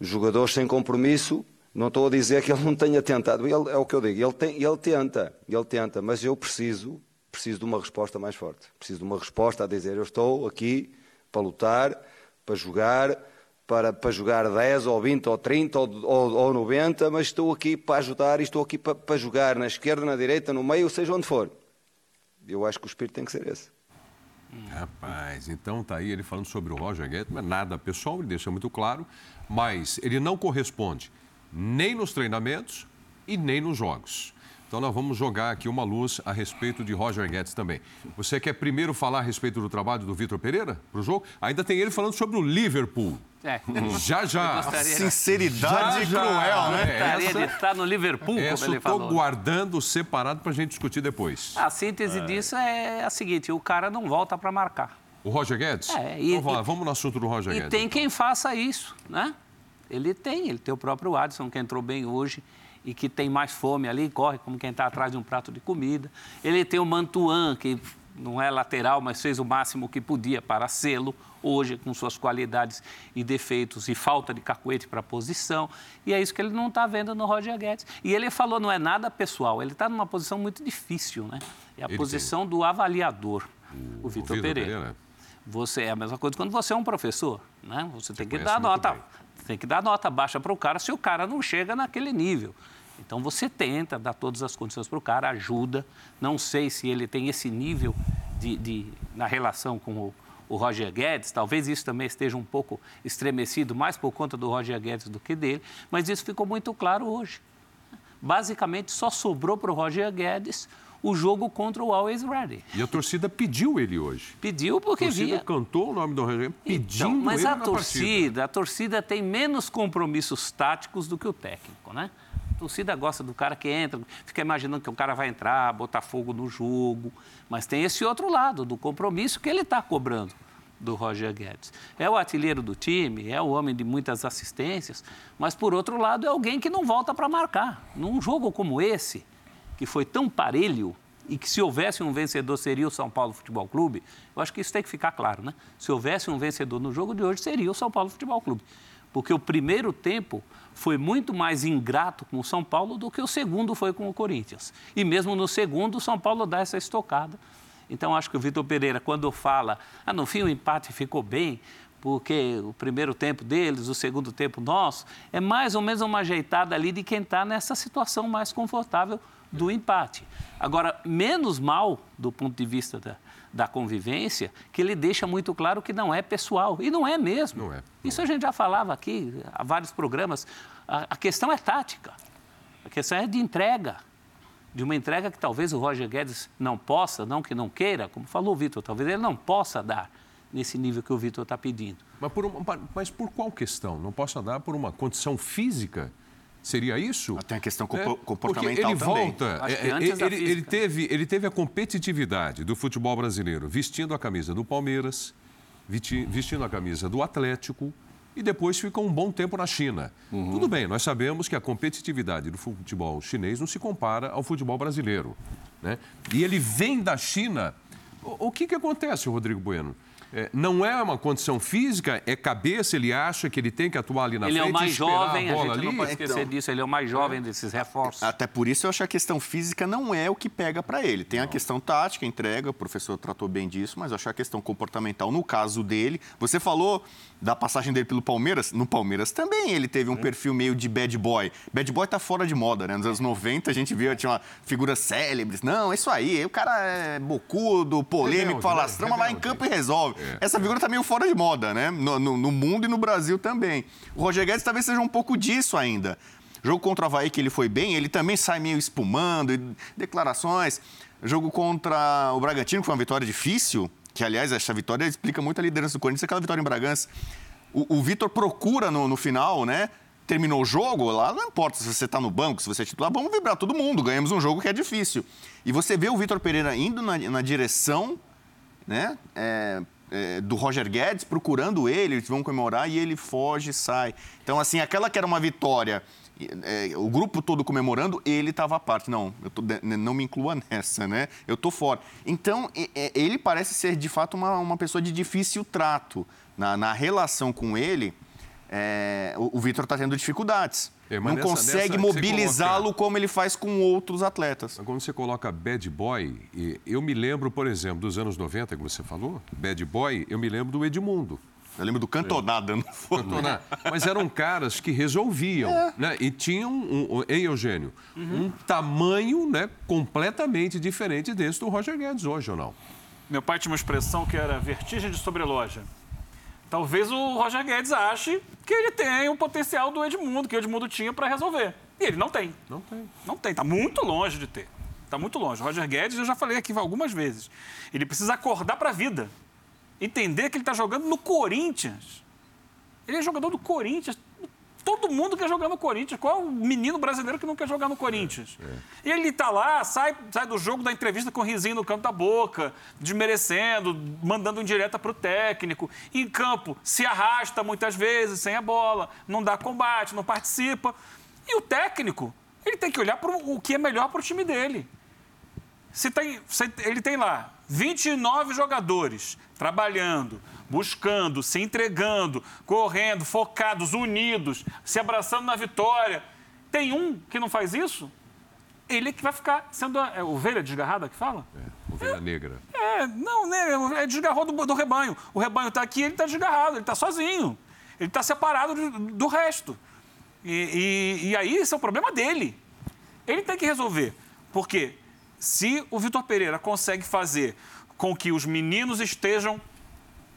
jogadores sem compromisso. Não estou a dizer que ele não tenha tentado. Ele, é o que eu digo. Ele, tem, ele tenta, ele tenta, mas eu preciso, preciso de uma resposta mais forte. Preciso de uma resposta a dizer: eu estou aqui para lutar, para jogar, para, para jogar 10 ou 20 ou 30 ou, ou, ou 90, mas estou aqui para ajudar e estou aqui para, para jogar na esquerda, na direita, no meio, seja onde for. Eu acho que o espírito tem que ser esse. Rapaz, então tá aí ele falando sobre o Roger Guedes, mas nada pessoal, ele deixa muito claro, mas ele não corresponde nem nos treinamentos e nem nos jogos. Então nós vamos jogar aqui uma luz a respeito de Roger Guedes também. Você quer primeiro falar a respeito do trabalho do Vitor Pereira para o jogo? Ainda tem ele falando sobre o Liverpool. É. Já, já. Sinceridade Já, já. cruel, né? Gostaria Essa- de estar no Liverpool, Essa como eu ele estou falou. guardando separado para a gente discutir depois. A síntese disso é a seguinte: o cara não volta para marcar. O Roger Guedes? É, e- então vamos, lá, e- vamos no assunto do Roger E Guedes. tem quem faça isso, né? Ele tem, ele tem o próprio Adson, que entrou bem hoje e que tem mais fome ali, corre como quem está atrás de um prato de comida. Ele tem o Mantuan, que não é lateral, mas fez o máximo que podia para sê-lo hoje, com suas qualidades e defeitos e falta de cacuete para a posição. E é isso que ele não está vendo no Roger Guedes. E ele falou, não é nada pessoal, ele está numa posição muito difícil, né? É a Ele posição do avaliador, o, Vitor Vitor Pereira. Pereira. Você é a mesma coisa quando você é um professor, né? Você tem que dar nota, bem. tem que dar nota baixa para o cara se o cara não chega naquele nível. Então você tenta dar todas as condições para o cara, ajuda. Não sei se ele tem esse nível de, de- na relação com o, o Roger Guedes. Talvez isso também esteja um pouco estremecido mais por conta do Roger Guedes do que dele, mas isso ficou muito claro hoje. Basicamente só sobrou para o Roger Guedes o jogo contra o Always Ready. E a torcida pediu ele hoje. Pediu A porque torcida via. cantou o nome do Roger Guedes pedindo Então, mas ele a torcida, partida. a torcida tem menos compromissos táticos do que o técnico, né? Torcida gosta do cara que entra, fica imaginando que o cara vai entrar, botar fogo no jogo. Mas tem esse outro lado, do compromisso que ele está cobrando do Roger Guedes. É o artilheiro do time, é o homem de muitas assistências, mas por outro lado é alguém que não volta para marcar. Num jogo como esse, que foi tão parelho e que se houvesse um vencedor seria o São Paulo Futebol Clube, eu acho que isso tem que ficar claro, né? Se houvesse um vencedor no jogo de hoje seria o São Paulo Futebol Clube. Porque o primeiro tempo foi muito mais ingrato com o São Paulo do que o segundo foi com o Corinthians. E mesmo no segundo, o São Paulo dá essa estocada. Então, acho que o Vitor Pereira, quando fala, ah, no fim o empate ficou bem, porque o primeiro tempo deles, o segundo tempo nosso, é mais ou menos uma ajeitada ali de quem está nessa situação mais confortável do empate. Agora, menos mal do ponto de vista da, da convivência, que ele deixa muito claro que não é pessoal. E não é mesmo. Não é. Isso a gente já falava aqui há vários programas. A, a questão é tática. A questão é de entrega. De uma entrega que talvez o Roger Guedes não possa, não que não queira, como falou o Vitor, talvez ele não possa dar nesse nível que o Vitor está pedindo. Mas por, uma- mas por qual questão? Não posso dar por uma condição física? Seria isso? Tem a questão É, porque comportamental ele também. volta. Acho que é, antes da ele, ele teve, ele teve a competitividade do futebol brasileiro vestindo a camisa do Palmeiras, vesti- vestindo a camisa do Atlético e depois ficou um bom tempo na China. Uhum. Tudo bem, nós sabemos que a competitividade do futebol chinês não se compara ao futebol brasileiro. Né? E ele vem da China. O, o que, que acontece, Rodrigo Bueno? É, não é uma condição física, é cabeça, ele acha que ele tem que atuar ali na ele é frente o mais jovem, a a, gente não ali. pode esquecer Então. disso, ele é o mais jovem desses reforços. Até por isso eu acho que a questão física não é o que pega para ele. Tem a questão tática, entrega, o professor tratou bem disso, mas eu acho que a questão comportamental, no caso dele, você falou da passagem dele pelo Palmeiras, no Palmeiras também ele teve um perfil meio de bad boy. Bad boy tá fora de moda, né? Nos anos 90 a gente viu, tinha uma figuras célebres. Não, é isso aí, o cara é bocudo, polêmico, Rebelde, falastrão, né? mas vai em campo e resolve. Essa figura tá meio fora de moda, né? No, no- no mundo e no Brasil também. O Roger Guedes talvez seja um pouco disso ainda. Jogo contra o Havaí que ele foi bem, ele também sai meio espumando, e declarações. Jogo contra o Bragantino, que foi uma vitória difícil, que aliás essa vitória explica muito a liderança do Corinthians, aquela vitória em Bragança. O, o Vitor procura no, no final, né? Terminou o jogo, lá não importa se você está no banco, se você é titular, vamos vibrar todo mundo, ganhamos um jogo que é difícil. E você vê o Vitor Pereira indo na, na direção né? é, é, do Roger Guedes procurando ele, eles vão comemorar e ele foge e sai. Então, assim, aquela que era uma vitória, é, o grupo todo comemorando, ele estava à parte. Não, eu tô de- não me inclua nessa, né? Eu tô fora. Então, ele parece ser, de fato, uma, uma pessoa de difícil trato. Na, na relação com ele, é, o, o Vitor está tendo dificuldades. É, não nessa- consegue mobilizá-lo coloca- como ele faz com outros atletas. Mas Quando você coloca bad boy, e eu me lembro, por exemplo, dos anos 90, que você falou, bad boy, eu me lembro do Edmundo. Eu lembro do Cantoná dando fogo. Cantoná. Mas eram caras que resolviam, né? E tinham, um, um, hein, Eugênio, um tamanho né, completamente diferente desse do Roger Guedes hoje, ou não? Meu pai tinha uma expressão que era vertigem de sobreloja. Talvez o Roger Guedes ache que ele tem um potencial do Edmundo, que o Edmundo tinha para resolver. E ele não tem. Não tem. Não tem, está muito longe de ter. Está muito longe. O Roger Guedes, eu já falei aqui algumas vezes, ele precisa acordar para a vida. Entender que ele está jogando no Corinthians. Ele é jogador do Corinthians. Todo mundo quer jogar no Corinthians. Qual o menino brasileiro que não quer jogar no Corinthians? É, é. Ele está lá, sai, sai do jogo da entrevista com um risinho no canto da boca, desmerecendo, mandando indireta para o técnico. Em campo, se arrasta muitas vezes sem a bola, não dá combate, não participa. E o técnico, ele tem que olhar para o que é melhor para o time dele. Se tem, se ele tem lá 29 jogadores trabalhando, buscando, se entregando, correndo, focados, unidos, se abraçando na vitória. Tem um que não faz isso, ele é que vai ficar sendo a é, ovelha desgarrada que fala? É, ovelha é, negra. É, não, né? É desgarrou do, do rebanho. O rebanho está aqui, ele está desgarrado, ele está sozinho. Ele está separado do, do resto. E, e, e aí esse é o problema dele. Ele tem que resolver. Por quê? Se o Vitor Pereira consegue fazer com que os meninos estejam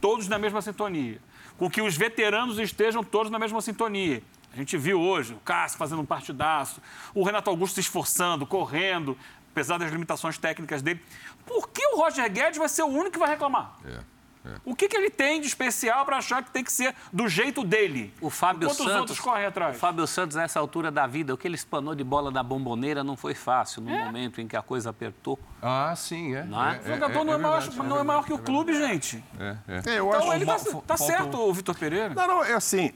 todos na mesma sintonia, com que os veteranos estejam todos na mesma sintonia. A gente viu hoje o Cássio fazendo um partidaço, o Renato Augusto se esforçando, correndo, apesar das limitações técnicas dele. Por que o Roger Guedes vai ser o único que vai reclamar? É. É. O que, que ele tem de especial para achar que tem que ser do jeito dele? O Fábio Enquanto Santos. os outros correm atrás. O Fábio Santos, nessa altura da vida, o que ele espanou de bola da bomboneira não foi fácil no é. momento em que a coisa apertou. Ah, sim, é. Não é? é o jogador é, não, é, maior, verdade, não é maior que o clube, gente. É, é. Eu então ele tá, tá certo, o Vitor Pereira. Não, não, é assim.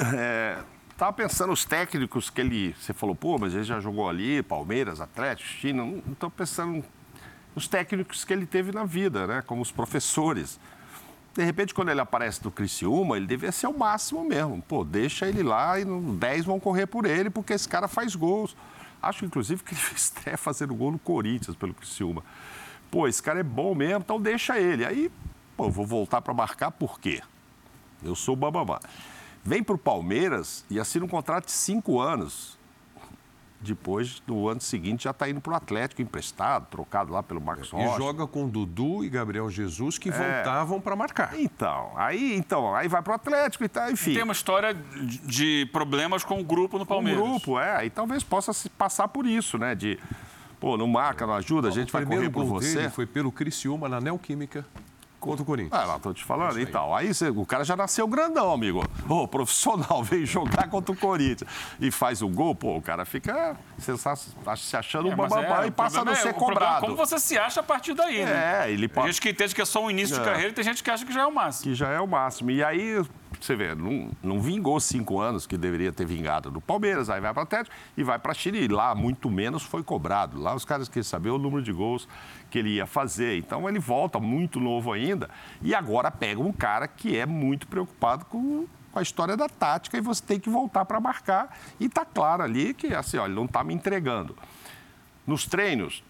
Tava pensando os técnicos que ele. Você falou, pô, mas ele já jogou ali, Palmeiras, Atlético, China. Não estou pensando os técnicos que ele teve na vida, né? Como os professores. De repente, quando ele aparece no Criciúma, ele devia ser o máximo mesmo. Pô, deixa ele lá e 10 vão correr por ele, porque esse cara faz gols. Acho, inclusive, que ele fez estreia fazendo gol no Corinthians pelo Criciúma. Pô, esse cara é bom mesmo, então deixa ele. Aí, pô, vou voltar para marcar por quê? Eu sou o Bababá. Vem para o Palmeiras e assina um contrato de cinco anos depois, no ano seguinte, já está indo para o Atlético emprestado, trocado lá pelo Marcos Rocha. E joga com Dudu e Gabriel Jesus, que é. voltavam para marcar. Então, aí, então, aí vai para o Atlético e tal, enfim. Tem uma história de problemas com o grupo no Palmeiras. Com o grupo, é. E talvez possa se passar por isso, né? De, pô, não marca, não ajuda, a gente vai correr por você. foi pelo Criciúma, na Neoquímica contra o Corinthians. Ah, lá, tô te falando. e tal. Aí você, o cara já nasceu grandão, amigo. Ô, profissional, veio jogar contra o Corinthians e faz o gol, pô, o cara fica se achando é, um bababá é, e passa a não é, ser cobrado. como você se acha a partir daí, né? É, ele pode... Tem gente que entende que é só um início de é. carreira e tem gente que acha que já é o máximo. Que já é o máximo. E aí, você vê, não, não vingou cinco anos que deveria ter vingado do Palmeiras, aí vai para o Atlético e vai para Chile. E lá, muito menos foi cobrado. Lá os caras queriam saber o número de gols que ele ia fazer. Então ele volta muito novo ainda e agora pega um cara que é muito preocupado com, a história da tática e você tem que voltar para marcar. E está claro ali que assim, ele não está me entregando. Nos treinos,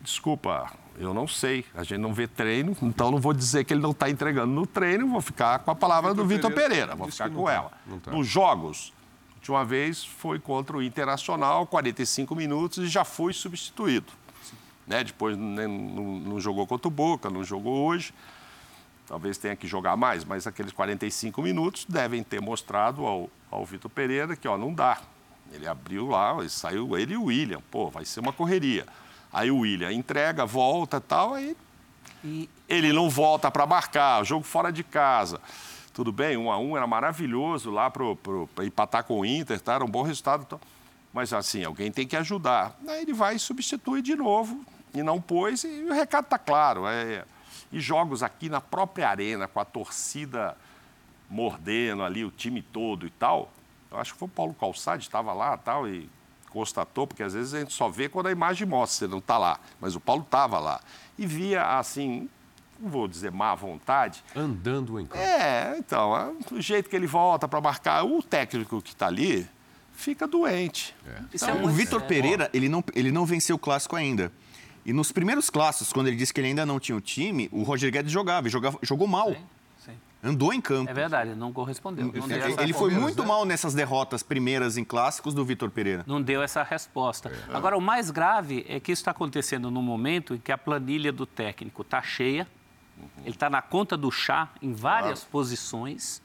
desculpa, eu não sei. A gente não vê treino, então não vou dizer que ele não está entregando no treino, vou ficar com a palavra do Vitor Pereira, Pereira, vou ficar com tá, ela. Tá. Nos jogos, última vez foi contra o Internacional, 45 minutos e já foi substituído. Né? Depois né, não, não jogou contra o Boca, não jogou hoje. Talvez tenha que jogar mais, mas aqueles 45 minutos devem ter mostrado ao, ao Vitor Pereira que ó, não dá. Ele abriu lá, ele saiu ele e o William. Pô, vai ser uma correria. Aí o William entrega, volta tal, aí e... ele não volta para marcar, jogo fora de casa. Tudo bem, um a um era maravilhoso lá para empatar com o Inter, tá? era um bom resultado. Então... Mas assim, alguém tem que ajudar. Aí ele vai e substitui de novo, e não pôs, e o recado está claro. É... E jogos aqui na própria arena, com a torcida mordendo ali, o time todo e tal. Eu acho que foi o Paulo Calçade, estava lá tal, e constatou, porque às vezes a gente só vê quando a imagem mostra, você não está lá. Mas o Paulo estava lá. E via, assim, não vou dizer má vontade. Andando em campo. É, então, é, o jeito que ele volta para marcar, o técnico que está ali fica doente. É. Então, é o Vitor Pereira, ele não, ele não venceu o clássico ainda. E nos primeiros clássicos, quando ele disse que ele ainda não tinha o time, o Roger Guedes jogava e jogava, jogou mal. Sim, sim. Andou em campo. É verdade, não correspondeu. Não deu essa- Ele foi muito né? mal nessas derrotas primeiras em clássicos do Vitor Pereira. não deu essa resposta. Agora, o mais grave é que isso está acontecendo no momento em que a planilha do técnico está cheia, ele está na conta do chá em várias posições.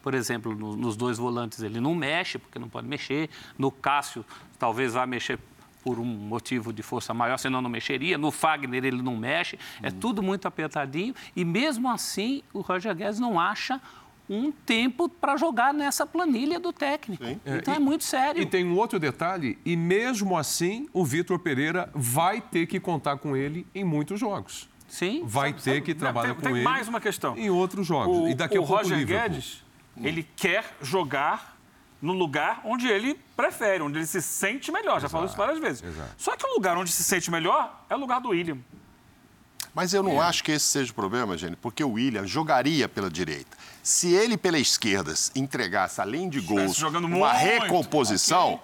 Por exemplo, no- nos dois volantes ele não mexe, porque não pode mexer. No Cássio, talvez vá mexer por um motivo de força maior, senão não mexeria. No Fagner ele não mexe. É tudo muito apertadinho. E mesmo assim, o Roger Guedes não acha um tempo para jogar nessa planilha do técnico. Então é, e- muito sério. E tem um outro detalhe, e mesmo assim, o Vitor Pereira vai ter que contar com ele em muitos jogos. Sim. Vai ter que Não, trabalhar tem, com tem ele mais uma questão. em outros jogos. O, e daqui a o pouco Roger. Guedes, ele quer jogar no lugar onde ele prefere, onde ele se sente melhor. Já falou isso várias vezes. exato. Só que o lugar onde se sente melhor é o lugar do William. Mas eu não acho que esse seja o problema, gente, porque o William jogaria pela direita. Se ele pela esquerda entregasse, além de gols, jogando uma muito, recomposição,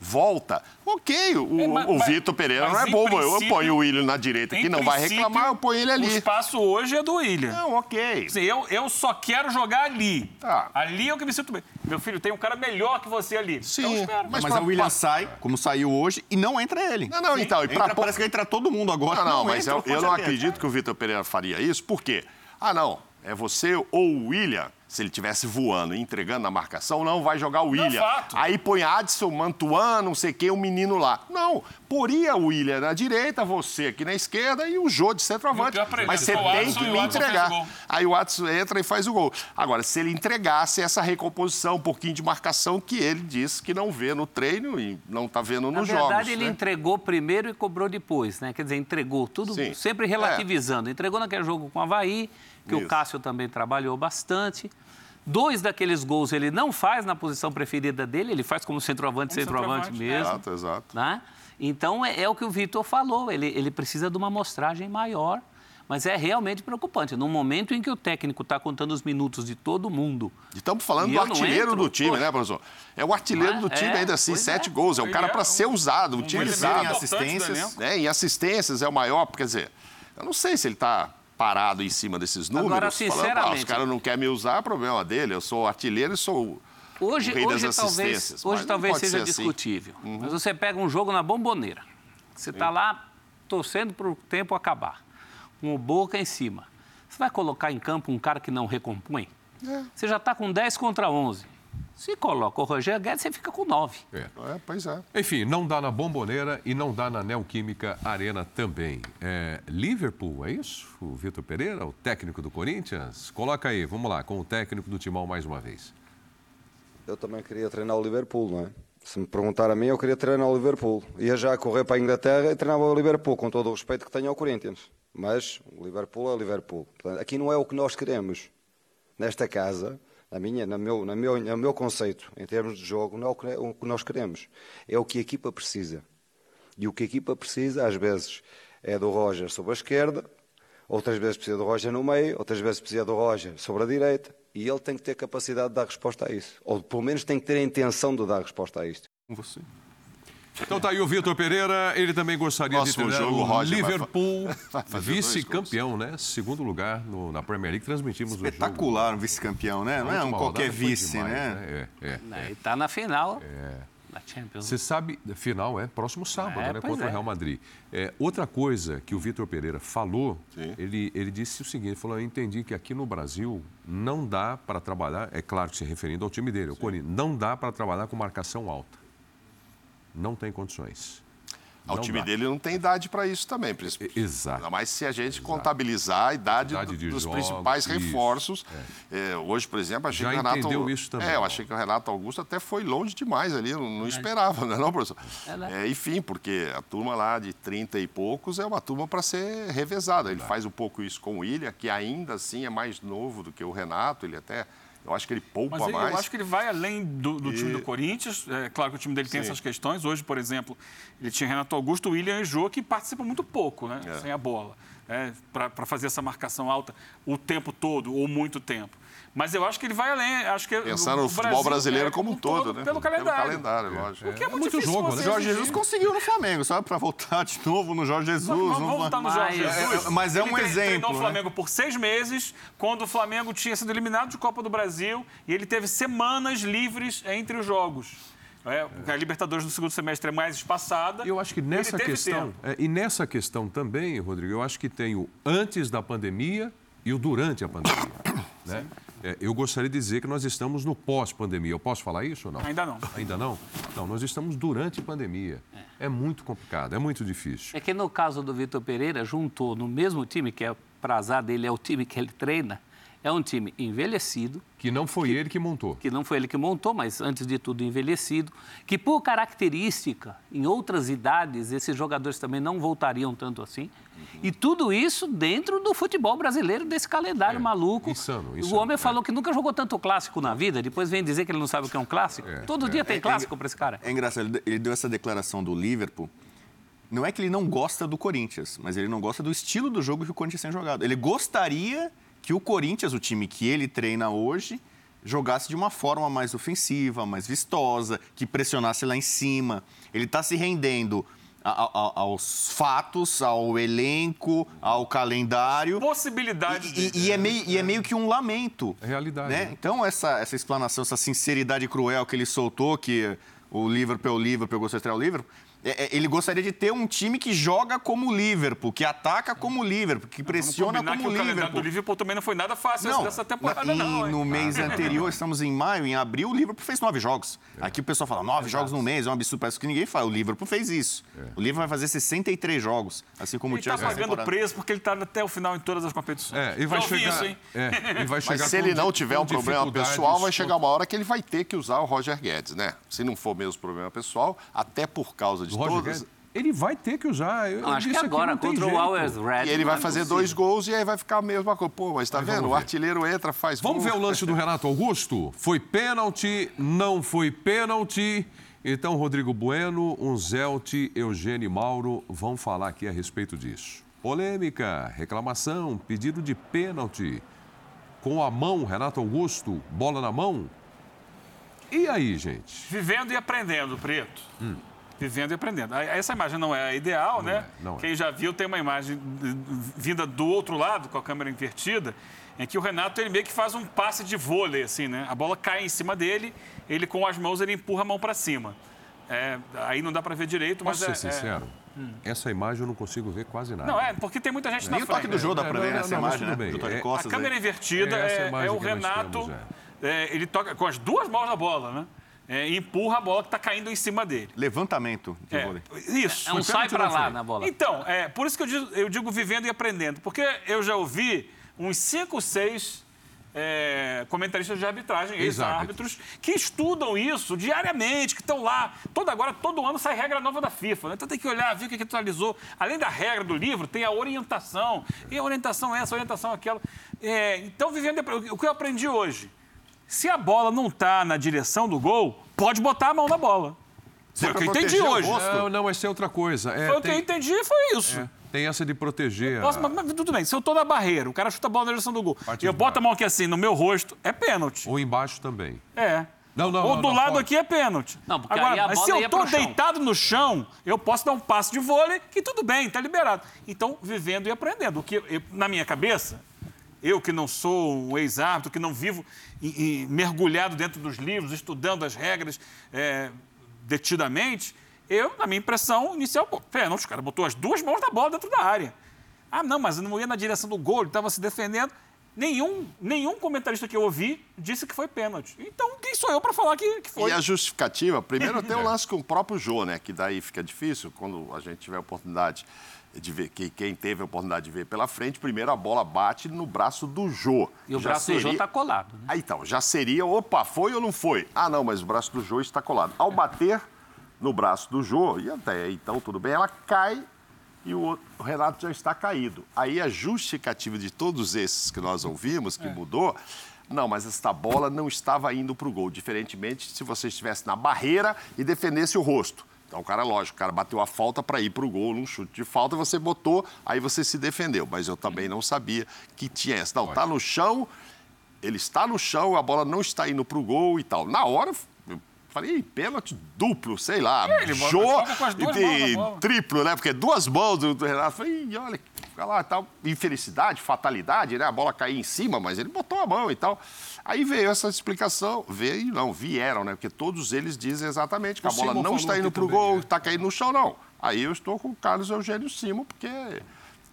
volta. Ok, o, É, mas- o Vitor Pereira mas não é bobo. Eu ponho o William na direita que não vai reclamar, eu ponho ele O ali. espaço hoje é do William. Não, ok. Assim, eu, eu só quero jogar ali. Tá. Ali é o que me sinto bem. Meu filho, tem um cara melhor que você ali. Sim, Então, mas Mas, pra- o William pra- sai, como saiu hoje, e não entra ele. Não, não, então, e pra Entra, Parece que entra todo mundo agora. Não, não, mas entra eu, o eu não acredito que o Vitor Pereira faria isso, por quê? Ah, não, é você ou o William, se ele estivesse voando e entregando na marcação, não vai jogar o William. fato. Aí põe Adson, Mantuan, não sei quem, o menino lá. Não, poria o William na direita, você aqui na esquerda e o Jô de centroavante. Mas se você tem que me entregar. o. Aí o Adson entra e faz o gol. Agora, se ele entregasse essa recomposição, um pouquinho de marcação que ele disse que não vê no treino e não está vendo Na nos verdade, jogos. ele né? entregou primeiro e cobrou depois, né? Quer dizer, entregou tudo Sim. sempre É. relativizando. Entregou naquele jogo com o Havaí, que o Isso. Cássio também trabalhou bastante. Dois daqueles gols ele não faz na posição preferida dele, ele faz como centroavante, Como centroavante, centroavante, mesmo. Exato, exato. Né? Então, é, é o que o Vitor falou, ele, ele precisa de uma amostragem maior, mas é realmente preocupante. No momento em que o técnico está contando os minutos de todo mundo, E estamos falando E do artilheiro entro? do time, né, professor? É o artilheiro é? do time, É, ainda assim, sete é. gols. É um cara é para um- ser usado, um utilizado. em assistências. né? Em assistências é o maior, quer dizer, eu não sei se ele está parado em cima desses números. Agora, falando, "Ah, sinceramente- os caras não querem me usar, é problema dele. Eu sou artilheiro e sou o Hoje, rei hoje das talvez, hoje talvez seja assim. discutível. Mas você pega um jogo na bomboneira. Você está lá torcendo para o tempo acabar. Com o boca em cima. Você vai colocar em campo um cara que não recompõe? É. Você já está com 10 contra 11. Se coloca o Rogério Guedes, você fica com 9. É. É, pois é. Enfim, não dá na Bomboneira e não dá na Neoquímica Arena também. É, Liverpool, é isso? O Vitor Pereira, o técnico do Corinthians? Coloca aí, vamos lá, com o técnico do Timão mais uma vez. Eu também queria treinar o Liverpool, não é? Se me perguntar a mim, eu queria treinar o Liverpool. Ia já correr para a Inglaterra e treinava o Liverpool, com todo o respeito que tenho ao Corinthians. Mas o Liverpool é o Liverpool. Portanto, aqui não é o que nós queremos. Nesta casa, na minha, no, meu, no, meu, no meu conceito, em termos de jogo, não é o que, nós queremos. É o que a equipa precisa. E o que a equipa precisa, às vezes, é do Roger sobre a esquerda, outras vezes precisa do Roger no meio, outras vezes precisa do Roger sobre a direita. E ele tem que ter capacidade de dar resposta a isso. Ou pelo menos tem que ter a intenção de dar resposta a isto. Você. Então tá aí o Vitor Pereira, ele também gostaria Próximo de treinar jogo, o Roger Liverpool, vice-campeão, né? Segundo lugar no- na Premier League, transmitimos o jogo. Espetacular um vice-campeão, né? Não é um qualquer vice, demais, né? É, é. Né? E está na final Champions. Você sabe, final é próximo sábado, É, né? Contra o é. Real Madrid. É, outra coisa que o Vitor Pereira falou, Sim. ele, ele disse o seguinte: ele falou, eu entendi que aqui no Brasil não dá para trabalhar, é claro que se referindo ao time dele, o Corinthians, não dá para trabalhar com marcação alta. Não tem condições. Ah, O Não time dá. dele não tem idade para isso também, príncipe. E- Exato. Ainda mais se a gente contabilizar a idade, Idade do- dos jogos, principais isso, reforços. É, hoje, por exemplo, achei Já que o Renato. entendeu isso também, É, eu achei que o Renato Augusto até foi longe demais ali, não, não esperava, não é não, professor? né? É, enfim, porque a turma lá de 30 e poucos é uma turma para ser revezada. Ele faz um pouco isso com o William, que ainda assim é mais novo do que o Renato, ele até. Eu acho que ele poupa Mas ele- mais. eu acho que ele vai além do, do time E- do Corinthians. É claro que o time dele tem Sim. essas questões. Hoje, por exemplo, ele tinha Renato Augusto, William e Jô, que participam muito pouco, né? É. Sem a bola. é, para fazer essa marcação alta o tempo todo ou muito tempo. Mas eu acho que ele vai além. Acho que Pensar no futebol brasileiro como um todo, né? Pelo calendário. Pelo calendário, lógico. O que é, É muito, muito difícil jogo, né? Jorge. Jesus conseguiu no Flamengo, sabe? Para voltar de novo no Jorge Jesus. Vamos, no voltar no Mas- Jorge Jesus. É, é, mas é Ele um tre- exemplo, Treinou o né? Flamengo por seis meses, quando o Flamengo tinha sido eliminado de Copa do Brasil e ele teve semanas livres entre os jogos. É, a Libertadores no segundo semestre é mais espaçada. Eu acho que nessa Ele teve questão, é, e nessa questão também, Rodrigo, eu acho que tem o antes da pandemia e o durante a pandemia. né? É, eu gostaria de dizer que nós estamos no pós-pandemia. Eu posso falar isso ou não? Ainda não. Ainda não? Não, nós estamos durante a pandemia. É muito complicado, é muito difícil. É que no caso do Vitor Pereira, juntou no mesmo time, que é para azar dele, é o time que ele treina, é um time envelhecido, Que não foi ele que montou. que não foi ele que montou, mas antes de tudo envelhecido, que por característica, em outras idades, esses jogadores também não voltariam tanto assim. E tudo isso dentro do futebol brasileiro, desse calendário É, maluco. insano, o insano, homem é. falou que nunca jogou tanto clássico na vida, depois vem dizer que ele não sabe o que é um clássico. É, Todo dia tem clássico para esse cara. É engraçado, ele- ele deu essa declaração do Liverpool. Não é que ele não gosta do Corinthians, mas ele não gosta do estilo do jogo que o Corinthians tem jogado. Ele gostaria que o Corinthians, o time que ele treina hoje, jogasse de uma forma mais ofensiva, mais vistosa, que pressionasse lá em cima. Ele está se rendendo a- a- aos fatos, ao elenco, ao calendário. Possibilidades E, de- e- e é meio, e é meio que um lamento. É realidade, Né? né? Então, essa, essa explanação, essa sinceridade cruel que ele soltou, que o Liverpool é o Liverpool, gostou de estrear o Liverpool, ele gostaria de ter um time que joga como o Liverpool, que ataca como o Liverpool, que pressiona como que o o calendário Liverpool. do Liverpool também não foi nada fácil Não, dessa temporada, na- não. e hein? no mês anterior, estamos em maio, em abril, o Liverpool fez nove jogos. Aqui o pessoal fala, nove jogos no mês, é um absurdo, parece que ninguém fala. O Liverpool fez isso. O Liverpool vai fazer 63 jogos, assim como Ele o está Chelsea. nessa pagando temporada. preço porque ele está até o final em todas as competições. É, e vai Já ouvi chegar. isso, hein? é, e vai chegar Mas se ele não tiver um problema pessoal, vai chegar uma hora que ele vai ter que usar o Roger Guedes, né? Se não for mesmo problema pessoal, até por causa de Roger todas. Guedes. Ele vai ter que usar. Eu, Não, acho que agora, contra o. Always Red. E ele não vai é fazer possível. dois gols e aí vai ficar a mesma coisa. Pô, mas tá Mas vendo? O artilheiro entra, faz Vamos gol. ver o lance do Renato Augusto? Foi pênalti, não foi pênalti. Então, Rodrigo Bueno, um Zelt, Eugênio e Mauro vão falar aqui a respeito disso. Polêmica, reclamação, pedido de pênalti. Com a mão, Renato Augusto, bola na mão. E aí, gente? Vivendo e aprendendo, Preto. Hum. Vivendo e aprendendo. Essa imagem não é a ideal, né? é, não é. Quem já viu tem uma imagem vinda do outro lado, com a câmera invertida, em que o Renato ele meio que faz um passe de vôlei, assim, né? A bola cai em cima dele, ele com as mãos ele empurra a mão para cima. É, aí não dá para ver direito, mas Posso é, ser é- sincero? Essa imagem eu não consigo ver quase nada. Não, é, porque tem muita gente na Nem o frente. toque do jogo dá É, pra não, ver não, nessa não, mas imagem, né? bem. Do É, costas. A câmera aí. invertida É essa é, é o Renato. temos, é, ele toca com as duas mãos na bola, né? É, empurra a bola que está caindo em cima dele. Levantamento de É, vôlei. isso. É um sai para lá na bola. Então, é, por isso que eu digo, eu digo vivendo e aprendendo. Porque eu já ouvi uns 5, 6 comentaristas de arbitragem, Ex-árbitros. que estudam isso diariamente, que estão lá. Toda agora, todo ano sai regra nova da FIFA. Né? Então tem que olhar, ver o que, que atualizou. Além da regra do livro, tem a orientação. E a orientação é essa, a orientação é aquela. É, então, vivendo e aprendendo. O que eu aprendi hoje? Se a bola não está na direção do gol, pode botar a mão na bola. Foi o que eu entendi hoje. Não, não, essa é outra coisa. É, Foi o que eu entendi, foi isso. é, tem essa de proteger. Posso- a- mas, mas tudo bem, se eu tô na barreira, o cara chuta a bola na direção do gol, Parte e eu boto a mão aqui assim no meu rosto, é pênalti. Ou embaixo também. É. Não, não, Ou não, do não, lado pode. aqui é pênalti. Não, porque Agora, aí a mas bola se eu tô deitado no chão, eu posso dar um passe de vôlei que tudo bem, tá liberado. Então, vivendo e aprendendo. O que eu- na minha cabeça, eu que não sou um ex-árbitro, que não vivo e- e mergulhado dentro dos livros, estudando as regras é, detidamente, eu, na minha impressão inicial, pô, pênalti, o cara botou as duas mãos na bola dentro da área. Ah, não, mas não ia na direção do gol, ele estava se defendendo. Nenhum, nenhum comentarista que eu ouvi disse que foi pênalti. Então, quem sou eu para falar que, que foi? E a justificativa, primeiro tem É. o lance com o próprio Jô, né? Que daí fica difícil quando a gente tiver a oportunidade de ver, que quem teve a oportunidade de ver pela frente, primeiro a bola bate no braço do Jô. E o Já braço do Jô seria- está colado. Né? Ah, então, já seria, opa, foi ou não foi? Ah, não, mas o braço do Jô está colado. Ao bater no braço do Jô, e até então tudo bem, ela cai e o, outro- o Renato já está caído. Aí a justificativa de todos esses que nós ouvimos, que mudou, não, mas esta bola não estava indo para o gol, diferentemente se você estivesse na barreira e defendesse o rosto. Então, o cara, lógico, o cara bateu a falta para ir para o gol num chute de falta, você botou, aí você se defendeu. Mas eu também não sabia que tinha essa. Não, tá no chão, ele está no chão, a bola não está indo para o gol e tal. Na hora, falei, pênalti duplo, sei lá. Ele Jô e mãos triplo, né? Porque duas mãos do, do Renato. Falei, "Ih, olha, fica lá tal. Infelicidade, fatalidade, né? A bola cair em cima, mas ele botou a mão e tal. Aí veio essa explicação, veio, não, vieram, né? Porque todos eles dizem exatamente que O a bola Simon não está indo para o gol, é. está caindo no chão, não. Aí eu estou com o Carlos Eugênio Simon, porque,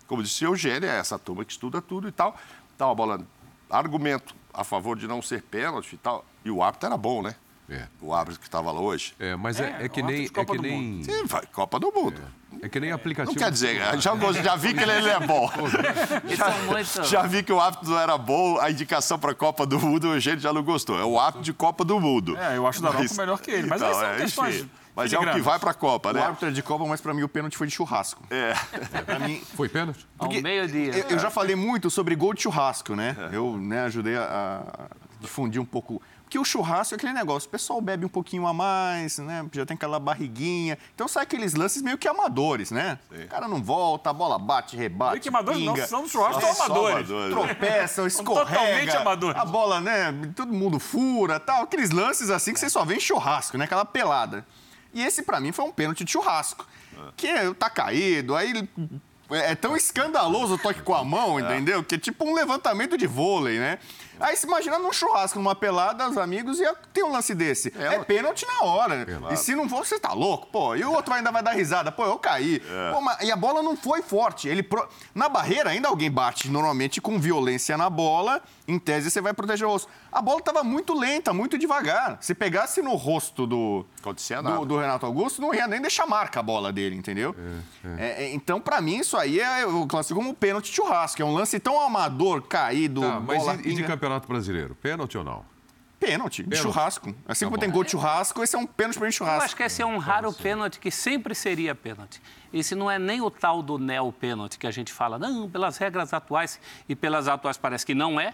como disse o Eugênio, é essa turma que estuda tudo e tal. Então a bola, argumento a favor de não ser pênalti e tal. E o árbitro era bom, né? É. O árbitro que estava lá hoje. É, mas é, É, é que o nem. É Copa que do nem, Sim, vai, Copa do Mundo. é que nem aplicativo. Não quer dizer, já, já vi que ele, ele é bom. Muito... Já vi que o árbitro não era bom, a indicação para a Copa do Mundo, a gente já não gostou. É o árbitro de Copa do Mundo. É, eu acho o Daronco melhor que ele, mas aí são é, questões enfim. Mas é o que vai para a Copa, O né? árbitro é de Copa, mas pra mim o pênalti foi de churrasco. É. Pra mim, Foi pênalti? Ao Porque meio-dia. Eu, eu já falei muito sobre gol de churrasco, né? É. Eu né, ajudei a, a difundir um pouco. Porque o churrasco é aquele negócio, o pessoal bebe um pouquinho a mais, né? Já tem aquela barriguinha. Então sai aqueles lances meio que amadores, né? O cara não volta, a bola bate, rebate. Meio que amadores não, pinga, são dos churrascos, É, são amadores. amadores. tropeçam, escorrega. totalmente amadores. A bola, né? Todo mundo fura, tal. Aqueles lances assim que você só vê em churrasco, né? Aquela pelada. E esse, pra mim, foi um pênalti de churrasco. Que tá caído, aí ele- é é tão escandaloso o toque com a mão, entendeu? Que é tipo um levantamento de vôlei, né? Aí se imagina num churrasco, numa pelada, os amigos, ia ter um lance desse. É, pênalti na hora. E se não for, você tá louco, pô. E o outro ainda vai dar risada. Pô, eu caí. Pô, mas- e a bola não foi forte. Ele pro- Na barreira, ainda alguém bate normalmente com violência na bola. Em tese, você vai proteger o rosto. A bola tava muito lenta, muito devagar. Se pegasse no rosto do, Acontecia nada. do, do Renato Augusto, não ia nem deixar marca a bola dele, entendeu? É, é, então, pra mim, isso aí é, eu classifico como pênalti de churrasco. É um lance tão amador, caído, Tá, mas bola e, e de. Campeonato brasileiro? Pênalti ou não? Pênalti, de Pênalti. churrasco. Assim Tá como bom. tem gol de churrasco, esse é um pênalti mim de Eu churrasco. acho que esse é um raro pênalti que sempre seria pênalti. Esse não é nem o tal do neo-pênalti que a gente fala, não, pelas regras atuais, e pelas atuais parece que não é,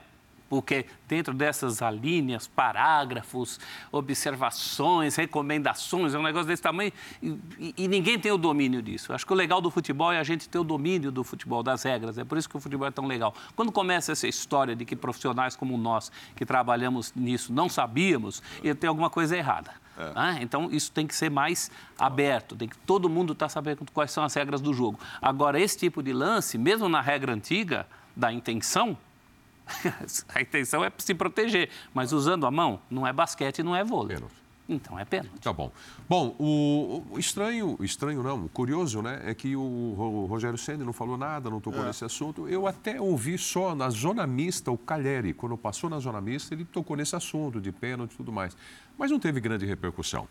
porque dentro dessas alíneas, parágrafos, observações, recomendações, é um negócio desse tamanho, e, e- ninguém tem o domínio disso. Acho que o legal do futebol é a gente ter o domínio do futebol, das regras, é por isso que o futebol é tão legal. Quando começa essa história de que profissionais como nós, que trabalhamos nisso, não sabíamos, ia ter alguma coisa errada. né? Então, isso tem que ser mais aberto, tem que todo mundo estar sabendo quais são as regras do jogo. Agora, esse tipo de lance, mesmo na regra antiga da intenção, a intenção é se proteger, mas usando a mão, não é basquete, não é vôlei. Pênalti. Então, é pênalti. Tá bom. Bom, o, o estranho, estranho não, o curioso, né, é que o, Ro- Rogério Senna não falou nada, não tocou nesse assunto. Eu até ouvi só na zona mista o Calheri, quando passou na zona mista, ele tocou nesse assunto de pênalti e tudo mais. Mas não teve grande repercussão.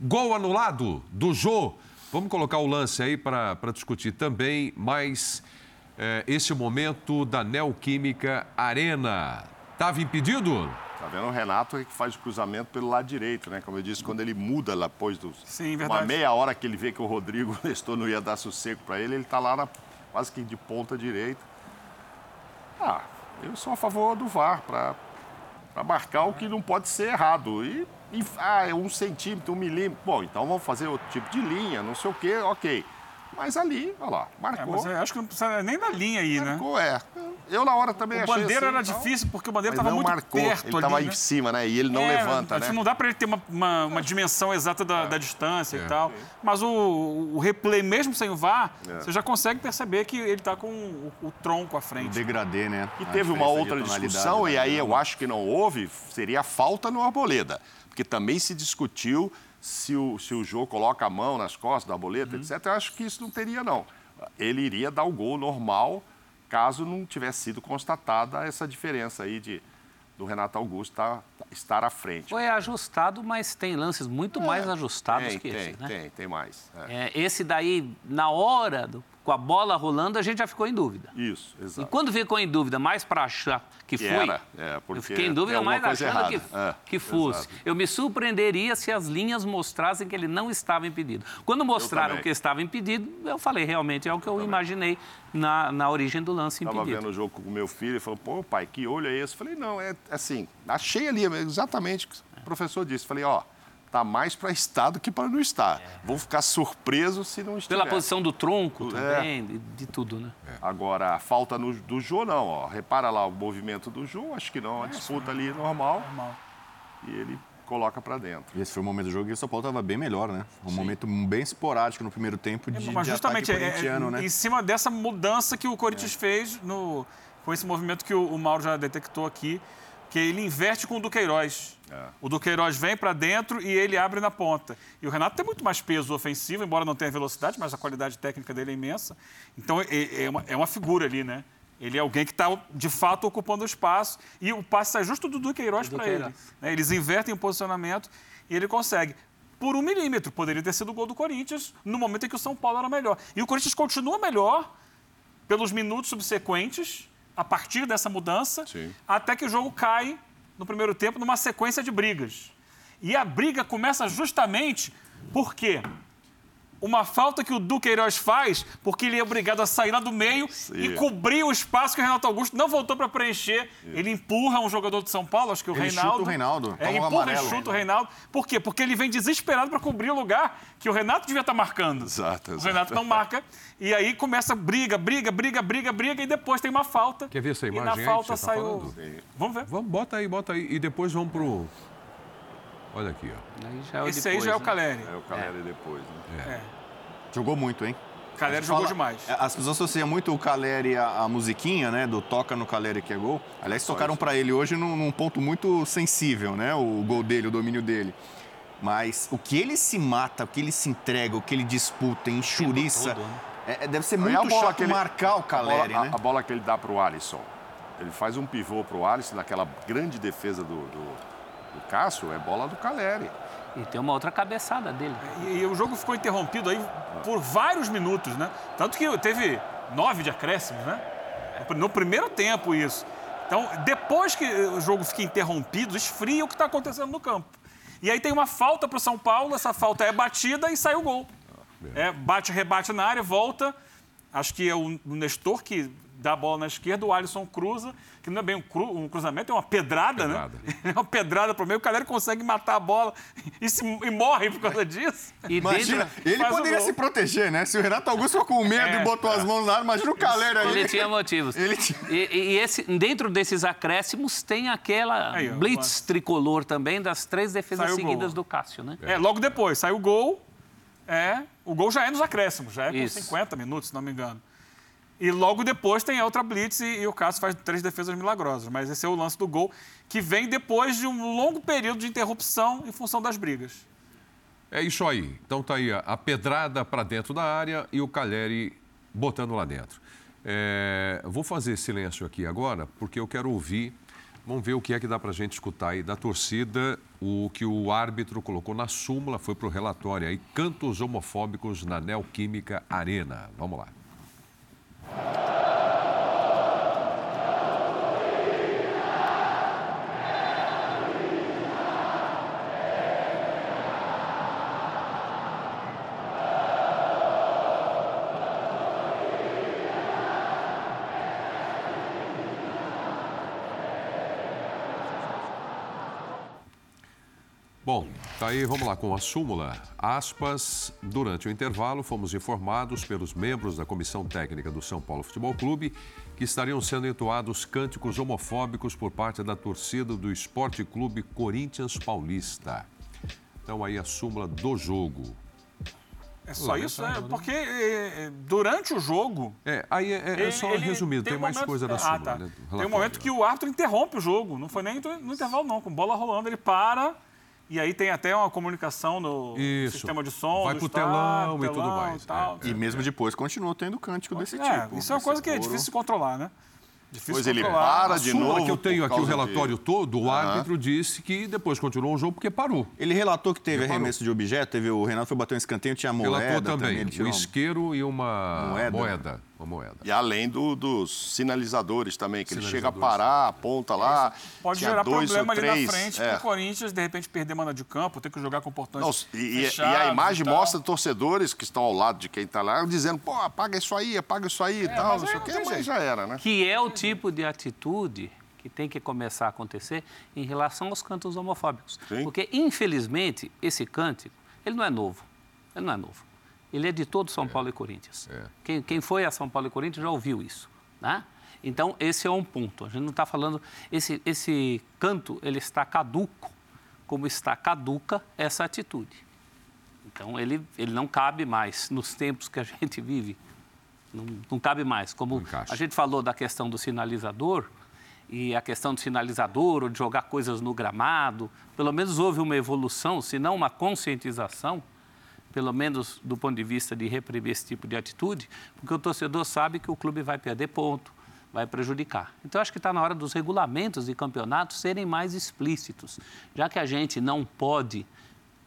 Gol anulado do Jô. Vamos colocar o lance aí para para discutir também mais eh, esse momento da Neoquímica Arena. Estava impedido? Tá vendo o Renato que faz o cruzamento pelo lado direito, né? Como eu disse, quando ele muda lá depois dos. Sim, Uma verdade. meia hora que ele vê que o Rodrigo Nestor não ia dar sossego para ele, ele tá lá na, quase que de ponta direita. Ah, eu sou a favor do VAR para marcar o que não pode ser errado. E, e ah, é um centímetro, um milímetro. Bom, então vamos fazer outro tipo de linha, não sei o quê, ok. Mas ali, olha lá, É, marcou. mas eu acho que não precisa nem da linha aí, né? marcou, é. Eu na hora também O achei Bandeira assim, era tal. difícil porque o Bandeira Mas estava muito marcou, perto ele estava né? em cima, né? E ele não É, levanta, acho né? que Não dá para ele ter uma, uma- uma dimensão exata da, da distância e tal. Mas o, o replay, mesmo sem o VAR, você já consegue perceber que ele está com o, o tronco à O frente. degradê, né? E A teve uma outra discussão, e aí grama. eu acho que não houve, seria a falta no Arboleda. Porque também se discutiu se o, se o Jô coloca a mão nas costas da Arboleda, etc. Eu acho que isso não teria, não. Ele iria dar o gol normal, caso não tivesse sido constatada essa diferença aí de, do Renato Augusto tá- estar à frente. Foi ajustado, mas tem lances muito mais ajustados tem, que tem, esse, né? tem, tem mais. É. É, esse daí, na hora, do- com a bola rolando, a gente já ficou em dúvida. Isso, E exato. quando ficou em dúvida, mais para achar que, Que foi, era, é, porque eu fiquei em dúvida alguma mais achando que. É, que fosse. exato. Eu me surpreenderia se as linhas mostrassem que ele não estava impedido. Quando mostraram que estava impedido, eu falei, realmente é o que eu imaginei na, na origem do lance Estava impedido. vendo o jogo com o meu filho e falou, pô, pai, que olho é esse? Falei, não, é assim, achei ali exatamente o que o professor disse. Falei, ó, tá mais para estar do que para não estar. É. Vão ficar surpresos se não estiver. Pela posição do tronco É. também, de, de tudo, né? Agora, a falta no, do Jô, não. Ó. Repara lá o movimento do Jô, acho que não. A disputa ali normal. Normal. E ele coloca para dentro. E esse foi o momento do jogo que o São Paulo estava bem melhor, né? Um momento bem esporádico no primeiro tempo de, Mas de justamente ataque é, é, né? em cima dessa mudança que o Corinthians fez no, com esse movimento que o, o Mauro já detectou aqui, que ele inverte com o Duqueiroz. O Duqueiroz vem para dentro e ele abre na ponta. E o Renato tem muito mais peso ofensivo, embora não tenha velocidade, mas a qualidade técnica dele é imensa. Então é, é uma, é uma figura ali, né? Ele é alguém que está, de fato, ocupando o espaço. E o passe sai justo do Duqueiroz para ele. Né? Eles invertem o posicionamento e ele consegue. Por um milímetro, poderia ter sido o gol do Corinthians no momento em que o São Paulo era melhor. E o Corinthians continua melhor pelos minutos subsequentes, a partir dessa mudança, Sim. até que o jogo cai no primeiro tempo numa sequência de brigas. E a briga começa justamente porque uma falta que o Duqueiroz faz, porque ele é obrigado a sair lá do meio e cobrir o espaço que o Renato Augusto não voltou para preencher. Ele empurra um jogador de São Paulo, acho que o Ele Reinaldo. chuta o Reinaldo, É, empurra amarelo. e chuta o Reinaldo. Por quê? Porque ele vem desesperado para cobrir o lugar que o Renato devia estar marcando. Exato, O exato. Renato não marca. E aí começa briga, briga, briga, briga, briga, e depois tem uma falta. Quer ver essa E imagem na aí que falta tá saiu. falando? Vamos ver. Vamos, bota aí, bota aí. E depois vamos pro. Olha aqui, ó. Aí já é o Esse aí depois, já é o né? Caleri. É o Caleri depois, né? Jogou muito, hein? Caleri jogou Fala- demais. é, As pessoas associam muito o Caleri à, à musiquinha, né? Do toca no Caleri que é gol. Aliás, tocaram para ele hoje num, num ponto muito sensível, né? O gol dele, o domínio dele. Mas o que ele se mata, o que ele se entrega, o que ele disputa, enxuriça. todo, né? é- é- deve ser muito a bola chato que ele- marcar o Caleri, a bola, né? a, a bola que ele dá para o Alisson. Ele faz um pivô para o Alisson naquela grande defesa do, do, do Cássio. É bola do Caleri. E tem uma outra cabeçada dele. E, e o jogo ficou interrompido aí por vários minutos, né? Tanto que teve nove de acréscimos, né? No primeiro tempo, isso. Então, depois que o jogo fica interrompido, esfria o que está acontecendo no campo. E aí tem uma falta para o São Paulo, essa falta é batida e sai o gol. É, bate, rebate na área, volta. Acho que é o Nestor que dá a bola na esquerda, o Alisson cruza, que não é bem um, cru- um cruzamento, é uma pedrada, Pedrada. né? É uma pedrada pro meio, o Caleri consegue matar a bola e, se- e morre por causa disso. E Imagina, dentro, ele o poderia se proteger, né? Se o Renato Augusto ficou com medo É, e botou as mãos na área, imagina o Caleri ali. ele tinha motivos. Ele tinha- E, e esse, dentro desses acréscimos tem aquela Aí, blitz tricolor também das três defesas Saiu o seguidas gol. do Cássio, né? É, logo depois, sai o gol. É, o gol já é nos acréscimos, já é com Isso. 50 minutos, se não me engano. E logo depois tem a outra blitz e, e o Cássio faz três defesas milagrosas. Mas esse é o lance do gol, que vem depois de um longo período de interrupção em função das brigas. É isso aí. Então tá aí a, pedrada para dentro da área e o Caleri botando lá dentro. É, vou fazer silêncio aqui agora, porque eu quero ouvir. Vamos ver o que é que dá para a gente escutar aí da torcida. O que o árbitro colocou na súmula foi para o relatório aí, cantos homofóbicos na Neoquímica Arena. Vamos lá. あ! Bom, tá aí, vamos lá com a súmula. Aspas, durante o intervalo, fomos informados pelos membros da comissão técnica do São Paulo Futebol Clube que estariam sendo entoados cânticos homofóbicos por parte da torcida do Esporte Clube Corinthians Paulista. Então aí a súmula do jogo. É só isso, né? Porque é, é, durante o jogo. É, aí é, é ele- só ele- resumido, tem, um mais momento- coisa da Ah, súmula. tá. né, Tem um momento que o árbitro interrompe o jogo. Não foi nem no intervalo, não. Com bola rolando, ele para. E aí tem até uma comunicação no Isso. sistema de som. Vai do pro estádio, telão e tudo mais. e tal. É, E mesmo depois continuou tendo cântico desse É, tipo. isso é uma coisa que é difícil de controlar, né? Difícil Depois de ele controlar. para de súmula novo. que eu tenho por aqui, o causa relatório de- todo, o árbitro disse que depois continuou o jogo porque parou. Ele relatou que teve Reparou. arremesso de objeto, teve o Renato foi bater um escanteio, tinha moeda Relatou também. também ele tirou uma- isqueiro e uma Moeda. moeda. Uma moeda. E além do- dos sinalizadores também, que ele chega a Sinalizadores. parar, aponta lá. Pode tinha gerar dois problema ali três, na frente é. pro Corinthians, de repente, perder manda de campo, ter que jogar com portões Não, e, e- e a imagem tal. mostra torcedores que estão ao lado de quem está lá, dizendo, pô, apaga isso aí, apaga isso aí e tal, mas não sei o quê, mas já era, né? Que é o tipo de atitude que tem que começar a acontecer em relação aos cantos homofóbicos. Sim. Porque, infelizmente, esse cântico, ele não é novo. Ele não é novo. Ele é de todo São Paulo e Corinthians. É. Quem, quem foi a São Paulo e Corinthians já ouviu isso. Né? Então, esse é um ponto. A gente não está falando... Esse, esse canto, ele está caduco, como está caduca essa atitude. Então, ele, ele não cabe mais nos tempos que a gente vive. Não, não cabe mais. Como a gente falou da questão do sinalizador, e a questão do sinalizador, ou de jogar coisas no gramado, pelo menos houve uma evolução, se não uma conscientização, pelo menos do ponto de vista de reprimir esse tipo de atitude, porque o torcedor sabe que o clube vai perder ponto, vai prejudicar. Então, acho que está na hora dos regulamentos de campeonatos serem mais explícitos, já que a gente não pode,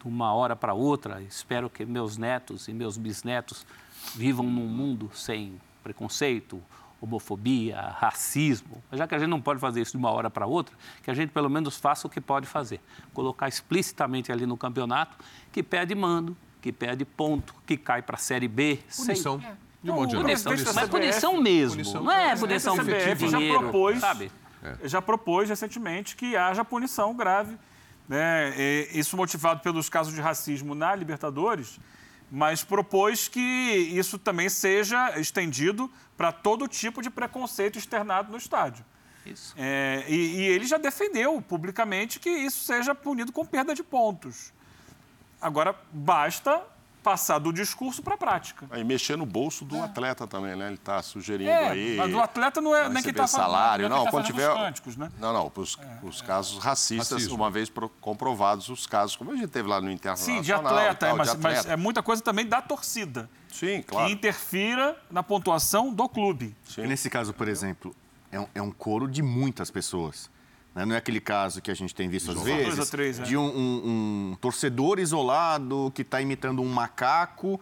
de uma hora para outra, espero que meus netos e meus bisnetos vivam num mundo sem preconceito, homofobia, racismo. Já que a gente não pode fazer isso de uma hora para outra, que a gente pelo menos faça o que pode fazer. Colocar explicitamente ali no campeonato que perde mando, que perde ponto, que cai para a Série B. sem- Punição. De modo geral. Punição, Punição. mas punição mesmo. Punição. Não é O punição de CBF já dinheiro, propôs, sabe? já propôs recentemente que haja punição grave. Né? E Isso motivado pelos casos de racismo na Libertadores, mas propôs que isso também seja estendido para todo tipo de preconceito externado no estádio. Isso. É, e, e ele já defendeu publicamente que isso seja punido com perda de pontos. Agora, basta passar do discurso para a prática. Aí mexer no bolso do atleta também, né? Ele está sugerindo É, aí. mas o atleta não é nem receber está falando. salário. não é Não, quem tá quando tiver. cânticos, né? Não, não, os, os casos racistas, Racismo. uma vez pro- comprovados os casos, como a gente teve lá no Internacional. Sim, de atleta, é, tal, mas, de mas atleta. é muita coisa também da torcida. Sim, Que claro. interfira na pontuação do clube. Sim. E nesse caso, por exemplo, é um, é um coro de muitas pessoas. Né? Não é aquele caso que a gente tem visto às vezes, três, de um, um- um torcedor isolado que está imitando um macaco.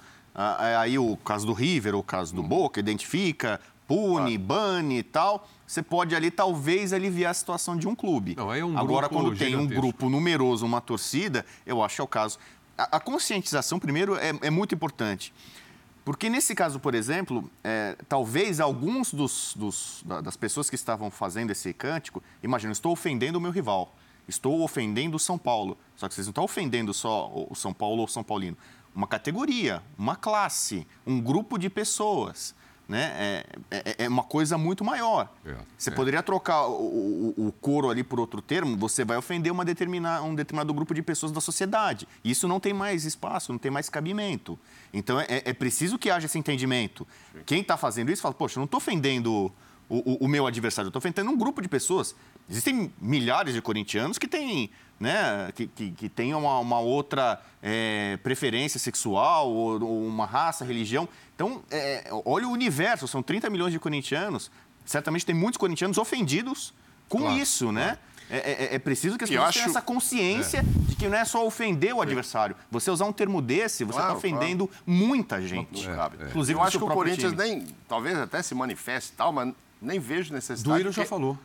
é aí o caso do River, o caso do Uhum. Boca, identifica, pune, bane e tal. Você pode ali talvez aliviar a situação de um clube. Não, é um Agora, quando tem um grupo numeroso, uma torcida, eu acho que é o caso. A, a conscientização, primeiro, é- é muito importante. Porque nesse caso, por exemplo, é, talvez alguns dos, dos- da- das pessoas que estavam fazendo esse cântico, imagina, estou ofendendo o meu rival, estou ofendendo o São Paulo. Só que vocês não estão ofendendo só o São Paulo ou o São Paulino. Uma categoria, uma classe, um grupo de pessoas. Né? É, é- é uma coisa muito maior. É, Você é. poderia trocar o, o, o coro ali por outro termo, você vai ofender uma determina, um determinado grupo de pessoas da sociedade. Isso não tem mais espaço, não tem mais cabimento. Então é, é preciso que haja esse entendimento. Quem está fazendo isso fala, poxa, eu não estou ofendendo o, o- o meu adversário, eu estou ofendendo um grupo de pessoas. Existem milhares de corintianos que têm, né, que, que, que têm uma, uma outra é, preferência sexual, ou, ou uma raça, religião. Então, é, olha o universo, são 30 milhões de corintianos. Certamente tem muitos corintianos ofendidos com Claro, isso, né? É, é- é preciso que as pessoas acho- tenham essa consciência de que não é só ofender o adversário. Você usar um termo desse, você está Claro, ofendendo muita gente. Sabe? Inclusive eu acho que o Corinthians time. nem, talvez até se manifeste e tal, mas nem vejo necessidade. Duírio já falou.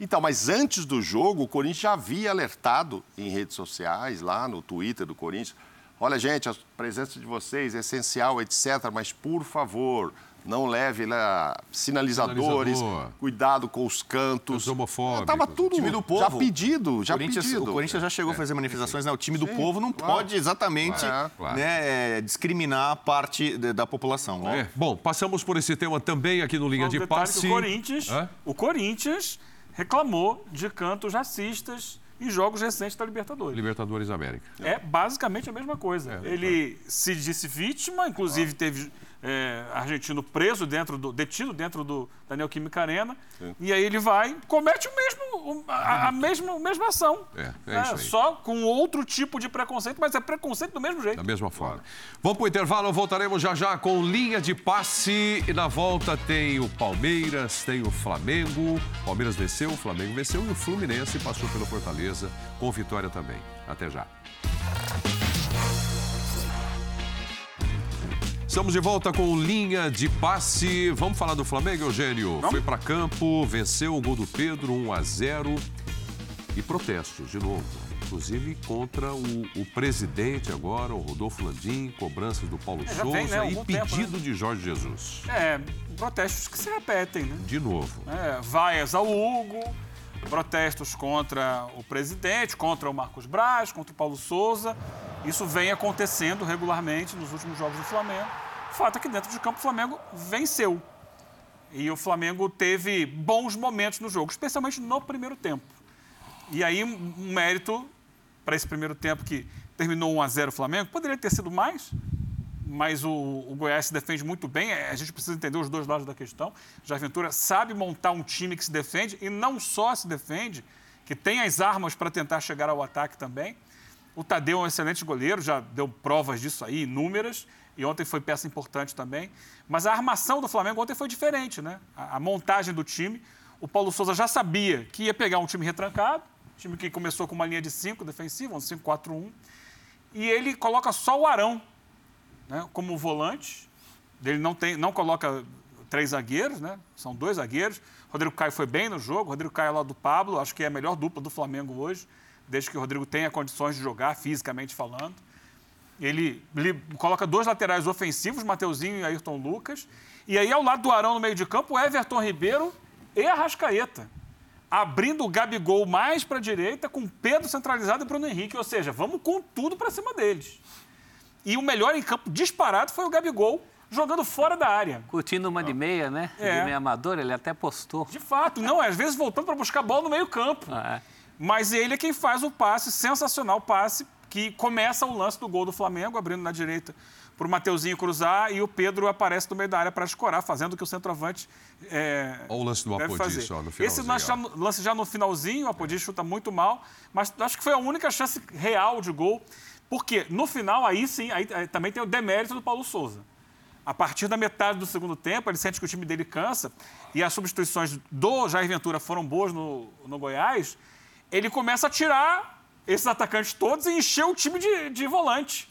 Então, mas antes do jogo, o Corinthians já havia alertado em redes sociais, lá no Twitter do Corinthians. Olha, gente, a presença de vocês é essencial, etc. Mas, por favor, não leve lá sinalizadores, Sinalizador. cuidado com os cantos. Os homofóbicos. Estava tudo time do povo. já pedido, já Corinthians- pedido. O Corinthians já chegou a fazer manifestações, né? O time do povo não claro. pode exatamente Claro, claro. né, discriminar a parte de- da população. né? É. Bom, passamos por esse tema também aqui no Linha um de Passe. O Corinthians, Hã? o Corinthians reclamou de cantos racistas em jogos recentes da Libertadores. Libertadores América. É basicamente a mesma coisa. É, Ele se disse vítima, inclusive teve é, argentino preso dentro do, detido dentro do da Neoquímica Arena. E aí ele vai, comete o mesmo, a, a mesma, a mesma ação. É, é isso aí. Só com outro tipo de preconceito, mas é preconceito do mesmo jeito. Da mesma forma. Vamos para o intervalo, voltaremos já já com linha de passe. E na volta tem o Palmeiras, tem o Flamengo. Palmeiras venceu, o Flamengo venceu e o Fluminense passou pelo Fortaleza com vitória também. Até já. Estamos de volta com linha de passe. Vamos falar do Flamengo, Eugênio? Foi para campo, venceu o gol do Pedro, 1 a 0 e protestos de novo. Inclusive contra o, o presidente agora, o Rodolfo Landim, cobranças do Paulo É, Souza tem, né, e algum tempo, pedido de Jorge Jesus. É, protestos que se repetem, né? De novo. É, vaias ao Hugo, protestos contra o presidente, contra o Marcos Braz, contra o Paulo Souza. Isso vem acontecendo regularmente nos últimos jogos do Flamengo. Fato é que dentro de campo o Flamengo venceu. E o Flamengo teve bons momentos no jogo, especialmente no primeiro tempo. E aí, um mérito para esse primeiro tempo que terminou 1 a 0 o Flamengo, poderia ter sido mais, mas o, o, Goiás se defende muito bem. É, a gente precisa entender os dois lados da questão. Já Ventura sabe montar um time que se defende e não só se defende, que tem as armas para tentar chegar ao ataque também. O Tadeu é um excelente goleiro, já deu provas disso aí, inúmeras, e ontem foi peça importante também. Mas a armação do Flamengo ontem foi diferente, né? A, a montagem do time. O Paulo Souza já sabia que ia pegar um time retrancado, time que começou com uma linha de 5 defensiva, um 5-4-1, e ele coloca só o Arão né, como volante. Ele não, tem, não coloca três zagueiros, né? São dois zagueiros. Rodrigo Caio foi bem no jogo. Rodrigo Caio é lá do Pablo, acho que é a melhor dupla do Flamengo hoje, desde que o Rodrigo tenha condições de jogar, fisicamente falando. Ele, ele coloca dois laterais ofensivos, Mateuzinho e Ayrton Lucas. E aí, ao lado do Arão no meio de campo, Everton Ribeiro e Arrascaeta. Abrindo o Gabigol mais para a direita, com Pedro centralizado e Bruno Henrique. Ou seja, vamos com tudo para cima deles. E o melhor em campo disparado foi o Gabigol, jogando fora da área. Curtindo uma de meia, né? É. De meia amador, ele até postou. De fato, não, às vezes voltando para buscar bola no meio campo. Ah, é. Mas ele é quem faz o passe, sensacional passe, que começa o lance do gol do Flamengo, abrindo na direita para o Mateuzinho cruzar e o Pedro aparece no meio da área para escorar, fazendo o que o centroavante é, Olha o lance do Apodi só no Esse lance já, lance já, no finalzinho, o Apodi chuta muito mal, mas acho que foi a única chance real de gol. Porque no final, aí sim, aí, aí, também tem o demérito do Paulo Souza. A partir da metade do segundo tempo, ele sente que o time dele cansa e as substituições do Jair Ventura foram boas no, no Goiás. Ele começa a tirar esses atacantes todos e encher o time de, de volante.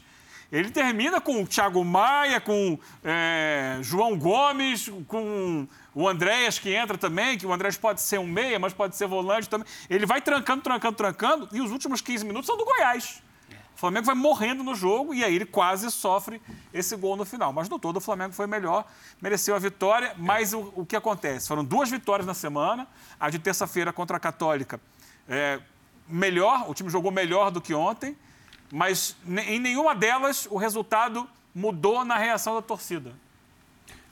Ele termina com o Thiago Maia, com é, João Gomes, com o Andréas que entra também, que o Andréas pode ser um meia, mas pode ser volante também. Ele vai trancando, trancando, trancando, e os últimos 15 minutos são do Goiás. O Flamengo vai morrendo no jogo e aí ele quase sofre esse gol no final. Mas no todo o Flamengo foi melhor, mereceu a vitória. Mas o, o que acontece? Foram duas vitórias na semana. A de terça-feira contra a Católica, é, melhor, o time jogou melhor do que ontem, mas em nenhuma delas o resultado mudou na reação da torcida.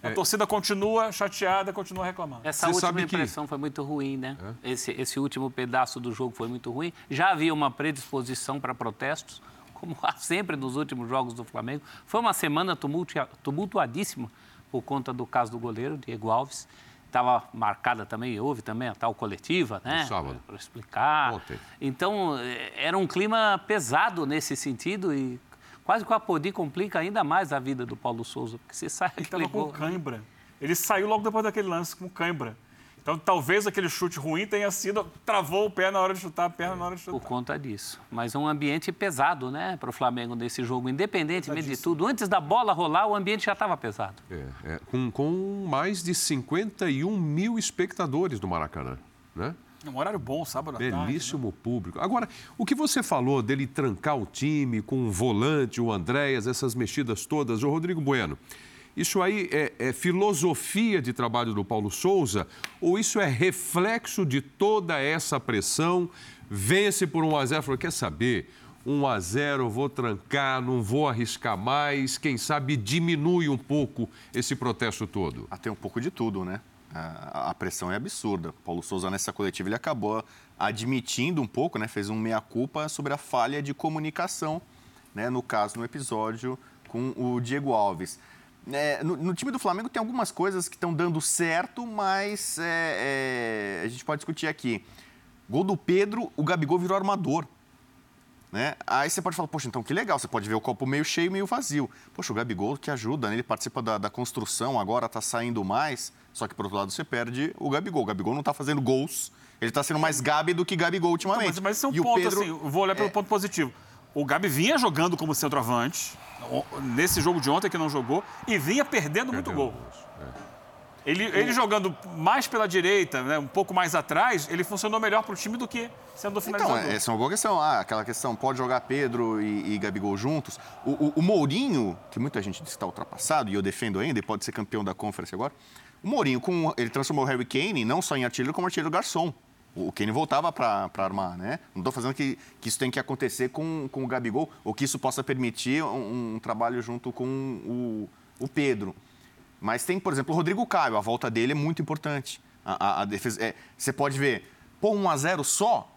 A é. torcida continua chateada, continua reclamando. Essa Você última impressão que... foi muito ruim, né? É. Esse, esse último pedaço do jogo foi muito ruim. Já havia uma predisposição para protestos como há sempre nos últimos jogos do Flamengo. Foi uma semana tumultuadíssima por conta do caso do goleiro, Diego Alves. Estava marcada também, houve também a tal coletiva, né? sábado. Para explicar. Ontem. Então, eh, era um clima pesado nesse sentido e quase que o Apodi complica ainda mais a vida do Paulo Souza, porque você sai... Ele estava com cãibra. Ele saiu logo depois daquele lance com cãibra. Então, talvez aquele chute ruim tenha sido. travou o pé na hora de chutar, a perna na hora de chutar. Por conta disso. Mas é um ambiente pesado, né, para o Flamengo nesse jogo, independentemente de tudo. Antes da bola rolar, o ambiente já estava pesado. É, é, com, com mais de 51 mil espectadores no Maracanã, né? Um horário bom, sábado à tarde. Belíssimo né? público. Agora, o que você falou dele trancar o time com o volante, o Andréas, essas mexidas todas, o Rodrigo Bueno. Isso aí é, é, filosofia de trabalho do Paulo Souza ou isso é reflexo de toda essa pressão? Vence por 1 a 0 falou, quer saber? 1 a 0 vou trancar, não vou arriscar mais. Quem sabe diminui um pouco esse protesto todo? Até um pouco de tudo, né? A, pressão é absurda. Paulo Souza, nessa coletiva, ele acabou admitindo um pouco, né? Fez um meia-culpa sobre a falha de comunicação, né? No caso, no episódio com o Diego Alves. É, no, no, time do Flamengo tem algumas coisas que estão dando certo, mas é, é, a gente pode discutir aqui. Gol do Pedro, o Gabigol virou armador. Né? Aí você pode falar, poxa, então que legal, você pode ver o copo meio cheio e meio vazio. Poxa, o Gabigol que ajuda, né? ele participa da, da construção, agora está saindo mais, só que por outro lado você perde o Gabigol. O Gabigol não está fazendo gols, ele está sendo mais Gabi do que Gabigol ultimamente. Então, mas, mas esse é um e ponto, Pedro, assim, vou olhar pelo é... ponto positivo. O Gabi vinha jogando como centroavante, nesse jogo de ontem que não jogou, e vinha perdendo muito gol. É. Ele, ele jogando mais pela direita, né, um pouco mais atrás, ele funcionou melhor para o time do que sendo finalizador. Então, essa é uma boa questão. Ah, aquela questão, pode jogar Pedro e, e Gabigol juntos. O, o, o, Mourinho, que muita gente diz que está ultrapassado, e eu defendo ainda, e pode ser campeão da Conference agora. O Mourinho, com, ele transformou o Harry Kane não só em artilheiro, como artilheiro garçom. O Kenny voltava para armar, né? Não estou fazendo que, que isso tem que acontecer com, com o Gabigol ou que isso possa permitir um, um trabalho junto com o, o Pedro. Mas tem, por exemplo, o Rodrigo Caio. A volta dele é muito importante. A, a, a defesa, é, você pode ver, pô, 1 a 0 só,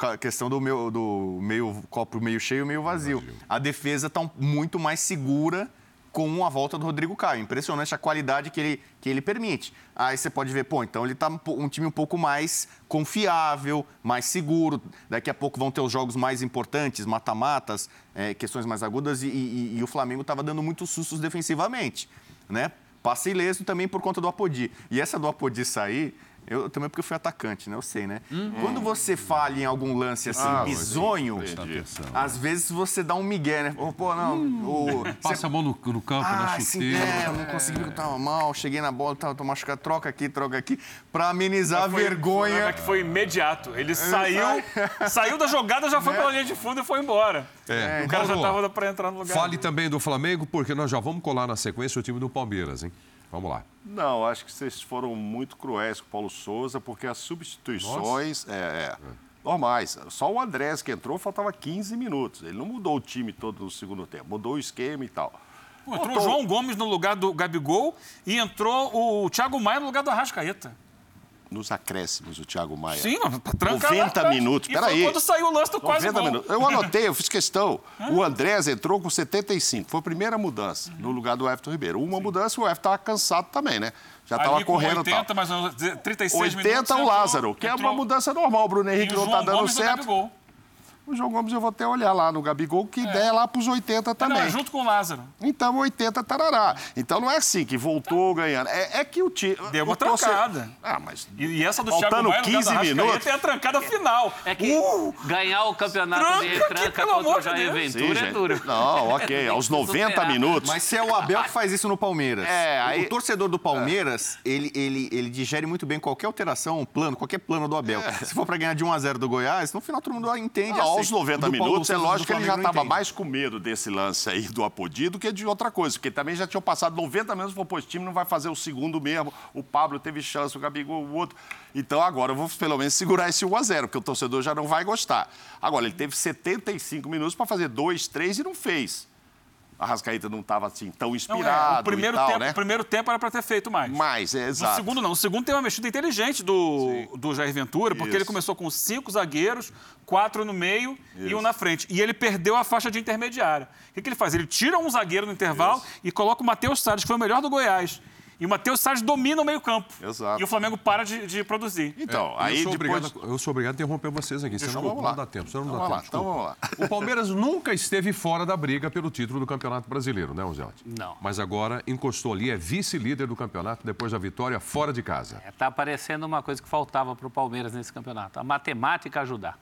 a questão do, meu, do meio copo meio cheio meio vazio. vazio. A defesa está muito mais segura com a volta do Rodrigo Caio. Impressionante a qualidade que ele, que ele permite. Aí você pode ver, pô, então ele está um time um pouco mais confiável, mais seguro. Daqui a pouco vão ter os jogos mais importantes, mata-matas, é, questões mais agudas, e, e, e o Flamengo estava dando muitos sustos defensivamente. Né? Passe ileso também por conta do Apodi. E essa do Apodi sair, eu também porque eu fui atacante, né? Eu sei, né? Uhum. Quando você falha em algum lance assim, ah, bizonho, às vezes você dá um migué, né? Pô, não. Hum. O, Passa você... a mão no, no campo, ah, na chuteira. Sim, é, eu não consegui porque eu tava mal, cheguei na bola, tava, tô machucado, troca aqui, troca aqui, pra amenizar foi, a vergonha. Foi, que foi imediato. Ele saiu, saiu da jogada, já foi né? pela linha de fundo e foi embora. É. O cara já tava pra entrar no lugar. Fale também do Flamengo, porque nós já vamos colar na sequência o time do Palmeiras, hein? Vamos lá. Não, acho que vocês foram muito cruéis com o Paulo Souza, porque as substituições é, é, normais. Só o Andrés que entrou, faltava 15 minutos. Ele não mudou o time todo no segundo tempo, mudou o esquema e tal. Pô, entrou o João Gomes no lugar do Gabigol e entrou o Thiago Maia no lugar do Arrascaeta nos acréscimos, o Thiago Maia. Sim, tranca 90 minutos. Peraí. quando saiu o lance do quase gol. minutos. Eu anotei, eu fiz questão. o Andrés entrou com 75. Foi a primeira mudança no lugar do Everton Ribeiro. Uma Sim. mudança, o Everton estava cansado também, né? Já estava correndo 80, tal. mas 36 80 minutos. 80 o Lázaro, que entrou, é uma mudança normal. O Bruno Henrique não está dando Gomes certo. O João Gomes eu vou até olhar lá no Gabigol, que é. der lá para os 80 também. Não, junto com o Lázaro. Então, 80 tarará. Então não é assim que voltou ganhando. É, é que o time. Deu uma trancada. Ah, mas. E, e essa do Thiago Maia 15 minutos. tem a trancada final. É que uh, ganhar o campeonato tranca, de tranca contra o Jair Ventura Sim, é duro. Não, ok. Aos 90 minutos. Mas se é o Abel que faz isso no Palmeiras. É, aí... O torcedor do Palmeiras, é. ele, ele, ele digere muito bem qualquer alteração, um plano, qualquer plano do Abel. É. Se for para ganhar de 1 a 0 do Goiás, no final todo mundo entende. Não, aos 90 minutos é lógico que ele já estava mais com medo desse lance aí do Apodi do que de outra coisa, porque também já tinham passado 90 minutos e falou, pô, esse time não vai fazer o segundo mesmo, o Pablo teve chance, o Gabigol, o outro. Então agora eu vou pelo menos segurar esse 1 a 0 porque o torcedor já não vai gostar. Agora, ele teve 75 minutos para fazer dois, três e não fez. A Rascaíta não estava assim tão inspirado. Não, é. o primeiro, tal, tempo, né? o primeiro tempo era para ter feito mais. Mais, é exato. O segundo não. O segundo tem uma mexida inteligente do, do Jair Ventura, porque Isso. ele começou com cinco zagueiros, quatro no meio Isso. e um na frente. E ele perdeu a faixa de intermediária. O que, que ele faz? Ele tira um zagueiro no intervalo Isso. e coloca o Matheus Salles, que foi o melhor do Goiás. E o Matheus Salles domina o meio-campo. Exato. E o Flamengo para de, de produzir. Então, é, aí eu sou, depois... obrigado, eu sou obrigado a interromper vocês aqui. Deixa não, não dá tempo. Senão não então, dá tempo. Então, vamos lá. O Palmeiras nunca esteve fora da briga pelo título do Campeonato Brasileiro, né, Ozelote? Não. Mas agora encostou ali, é vice-líder do campeonato depois da vitória fora de casa. Está é, tá aparecendo uma coisa que faltava para o Palmeiras nesse campeonato: a matemática ajudar.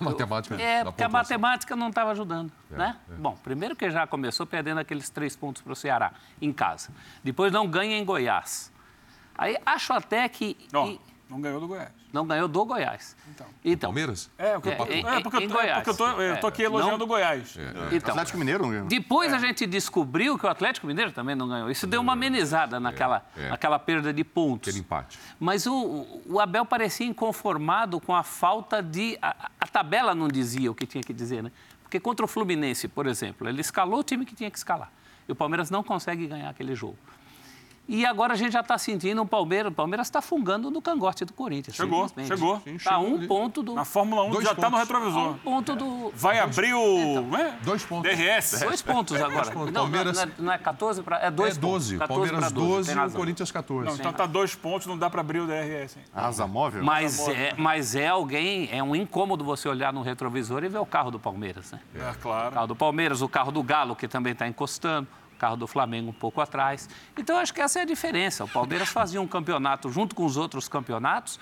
A matemática é, porque a matemática não estava ajudando. É, né? É. Bom, primeiro que já começou perdendo aqueles três pontos para o Ceará, em casa. Depois não ganha em Goiás. Aí acho até que. Oh, e... Não ganhou do Goiás. Não ganhou do Goiás. Então. então Palmeiras? É, porque, é, é, é, porque, em, eu, é porque eu tô, eu tô aqui é, elogiando não, o Goiás. É, então, Atlético Mineiro não ganhou. Depois a gente descobriu que o Atlético Mineiro também não ganhou. Isso deu uma amenizada naquela, naquela perda de pontos. Aquele empate. Mas o, o Abel parecia inconformado com a falta de. A, a tabela não dizia o que tinha que dizer, né? Porque contra o Fluminense, por exemplo, ele escalou o time que tinha que escalar. E o Palmeiras não consegue ganhar aquele jogo. E agora a gente já está sentindo o Palmeiras. O Palmeiras está fungando no cangote do Corinthians. Chegou, chegou. Está um ali. ponto do. Na Fórmula 1 Dois já está no retrovisor. Um ponto do. Vai abrir o. Então, é? Dois pontos. DRS. Dois pontos agora. Dois pontos. Não, Palmeiras... não, é, não é 14 para. É dois é 12. Pontos. Palmeiras 12 e o Corinthians 14. Não, então está dois pontos, não dá para abrir o DRS. Hein? Asa móvel? Mas, Asa é, mas é alguém. É um incômodo você olhar no retrovisor e ver o carro do Palmeiras, né? É, claro. O carro do Palmeiras, o carro do Galo, que também está encostando carro do Flamengo um pouco atrás. Então, acho que essa é a diferença. O Palmeiras fazia um campeonato junto com os outros campeonatos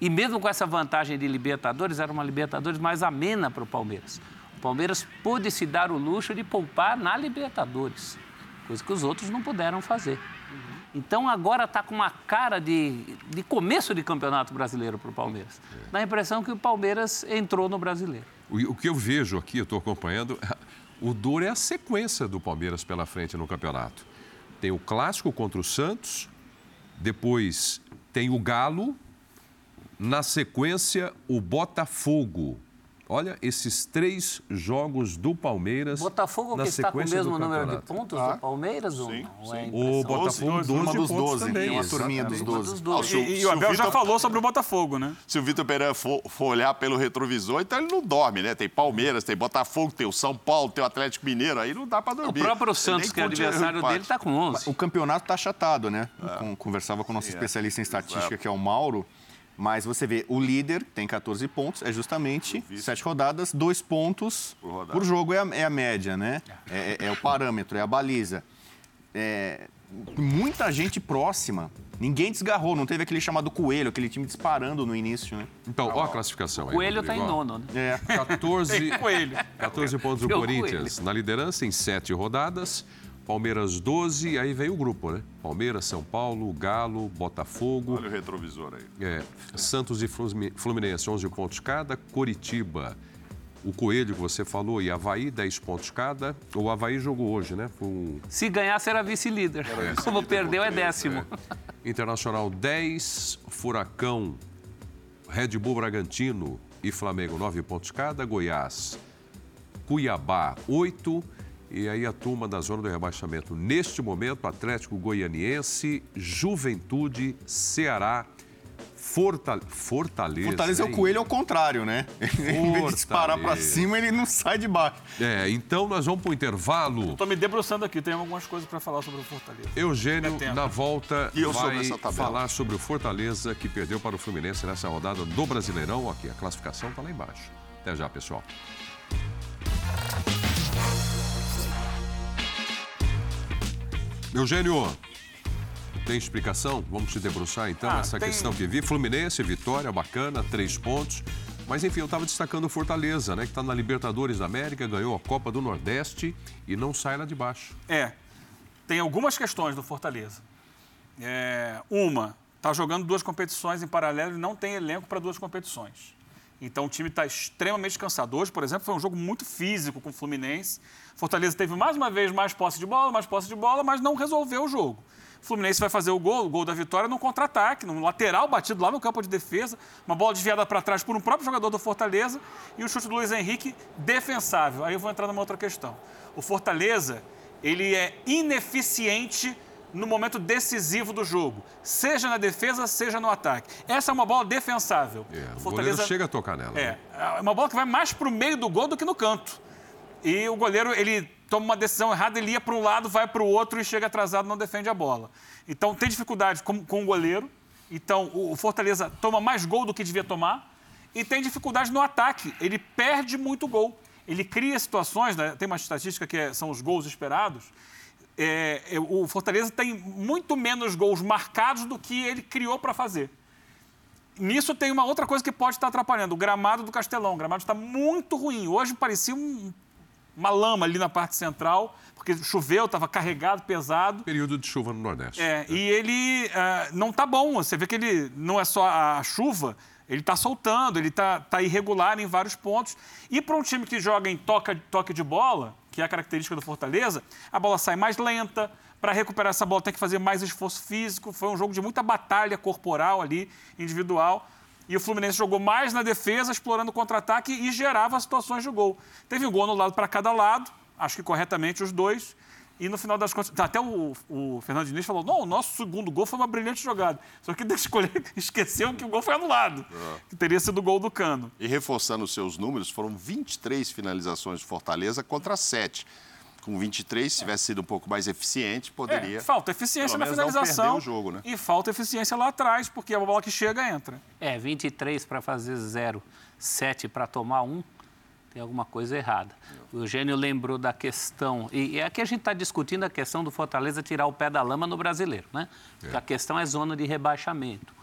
e mesmo com essa vantagem de Libertadores, era uma Libertadores mais amena para o Palmeiras. O Palmeiras pôde se dar o luxo de poupar na Libertadores, coisa que os outros não puderam fazer. Então agora está com uma cara de, de começo de campeonato brasileiro para o Palmeiras. Dá a impressão que o Palmeiras entrou no brasileiro. O, o que eu vejo aqui, eu estou acompanhando, o duro é a sequência do Palmeiras pela frente no campeonato. Tem o clássico contra o Santos, depois tem o Galo, Na sequência, o Botafogo. Olha esses três jogos do Palmeiras. Botafogo na que está com o mesmo número de pontos do Palmeiras? ou Sim, não? sim. É O. Botafogo 12, Turma dos pontos 12, também. tem uma turminha dos exatamente. 12. Dos Ah, se E, o- e o Abel já Vitor- falou sobre o Botafogo, né? Se o Vitor Pereira for, for olhar pelo retrovisor, então ele não dorme, né? Tem Palmeiras, tem Botafogo, tem o São Paulo, tem o Atlético Mineiro, aí não dá pra O dormir. próprio Ele Santos, que é o adversário dele, está com 11. O campeonato está achatado, né? Com- conversava com o nosso especialista em estatística, que é o Mauro. Mas você vê, o líder tem 14 pontos, é justamente sete rodadas, dois pontos Por por jogo é a, é a média, né? É, é- é o parâmetro, é a baliza. É, muita gente próxima, ninguém desgarrou, não teve aquele chamado coelho, aquele time disparando no início, né? Então, ó a classificação aí. Coelho está em nono, né? É. 14, Coelho. 14 pontos do Corinthians. Na liderança em sete rodadas. Palmeiras 12, aí vem o grupo, né? Palmeiras, São Paulo, Galo, Botafogo, Olha o retrovisor aí. é, Santos e Flumi- Fluminense, 11 pontos cada. Coritiba, o Coelho que você falou, e Havaí, 10 pontos cada. O Havaí jogou hoje, né? Foi um Se ganhar, será vice-líder. Como perdeu, é décimo. Internacional 10, Furacão, Red Bull Bragantino e Flamengo 9 pontos cada, Goiás, Cuiabá 8 e aí a turma da zona do rebaixamento. Neste momento, Atlético Goianiense, Juventude, Ceará, Fortal... Fortaleza. Fortaleza é o coelho ao contrário, né? em vez de disparar pra Fortaleza. cima, ele não sai de baixo. É, então nós vamos para o intervalo. Tô me debruçando aqui, tem algumas coisas para falar sobre o Fortaleza. Eugênio, É na volta, E eu vai essa tabela. falar sobre o Fortaleza, que perdeu para o Fluminense nessa rodada do Brasileirão. Aqui, a classificação está lá embaixo. Até já, pessoal. Eugênio, tem explicação? Vamos te debruçar, então, Ah, essa tem- questão que vi. Fluminense, vitória, bacana, três pontos. Mas, enfim, eu estava destacando o Fortaleza, né? Que está na Libertadores da América, ganhou a Copa do Nordeste e não sai lá de baixo. É, tem algumas questões do Fortaleza. É, uma, está jogando duas competições em paralelo e não tem elenco para duas competições. Então o time está extremamente cansado. Hoje, por exemplo, foi um jogo muito físico com o Fluminense. Fortaleza teve mais uma vez mais posse de bola, mais posse de bola, mas não resolveu o jogo. O Fluminense vai fazer o gol, o gol da vitória, num contra-ataque, num lateral batido lá no campo de defesa, uma bola desviada para trás por um próprio jogador do Fortaleza e o chute do Luiz Henrique defensável. Aí eu vou entrar numa outra questão. O Fortaleza, ele é ineficiente no momento decisivo do jogo, seja na defesa, seja no ataque. Essa é uma bola defensável. É, o goleiro chega a tocar nela. É, né? é uma bola que vai mais para o meio do gol do que no canto. E o goleiro, ele toma uma decisão errada, ele ia para um lado, vai para o outro e chega atrasado, não defende a bola. Então, tem dificuldade com, com o goleiro. Então, o, o Fortaleza toma mais gol do que devia tomar. E tem dificuldade no ataque. Ele perde muito gol. Ele cria situações, né? tem uma estatística que é- são os gols esperados. É, é, o Fortaleza tem muito menos gols marcados do que ele criou para fazer. Nisso tem uma outra coisa que pode estar atrapalhando, o gramado do Castelão. O gramado está muito ruim. Hoje parecia um- uma lama ali na parte central, porque choveu, estava carregado, pesado. Período de chuva no Nordeste. É, e ele ah, não tá bom. Você vê que ele não é só a chuva, ele está soltando, ele está tá irregular em vários pontos. E para um time que joga em toca, toque de bola, que é a característica do Fortaleza, a bola sai mais lenta. Para recuperar essa bola tem que fazer mais esforço físico. Foi um jogo de muita batalha corporal ali, individual. E o Fluminense jogou mais na defesa, explorando o contra-ataque e gerava situações de gol. Teve um gol anulado para cada lado, acho que corretamente os dois. E no final das contas, até o, o Fernando Diniz falou: não, o nosso segundo gol foi uma brilhante jogada. Só que ele escolheu, esqueceu que o gol foi anulado, que teria sido o gol do Cano. E reforçando os seus números, foram 23 finalizações de Fortaleza contra 7. Com 23, se tivesse sido um pouco mais eficiente, poderia. É, falta eficiência pelo na finalização. jogo, né? E falta eficiência lá atrás, porque a bola que chega entra. É, 23 para fazer zero, 7 para tomar um, tem alguma coisa errada. O Eugênio lembrou da questão, e aqui a gente está discutindo a questão do Fortaleza tirar o pé da lama no brasileiro, né? Porque a questão é zona de rebaixamento.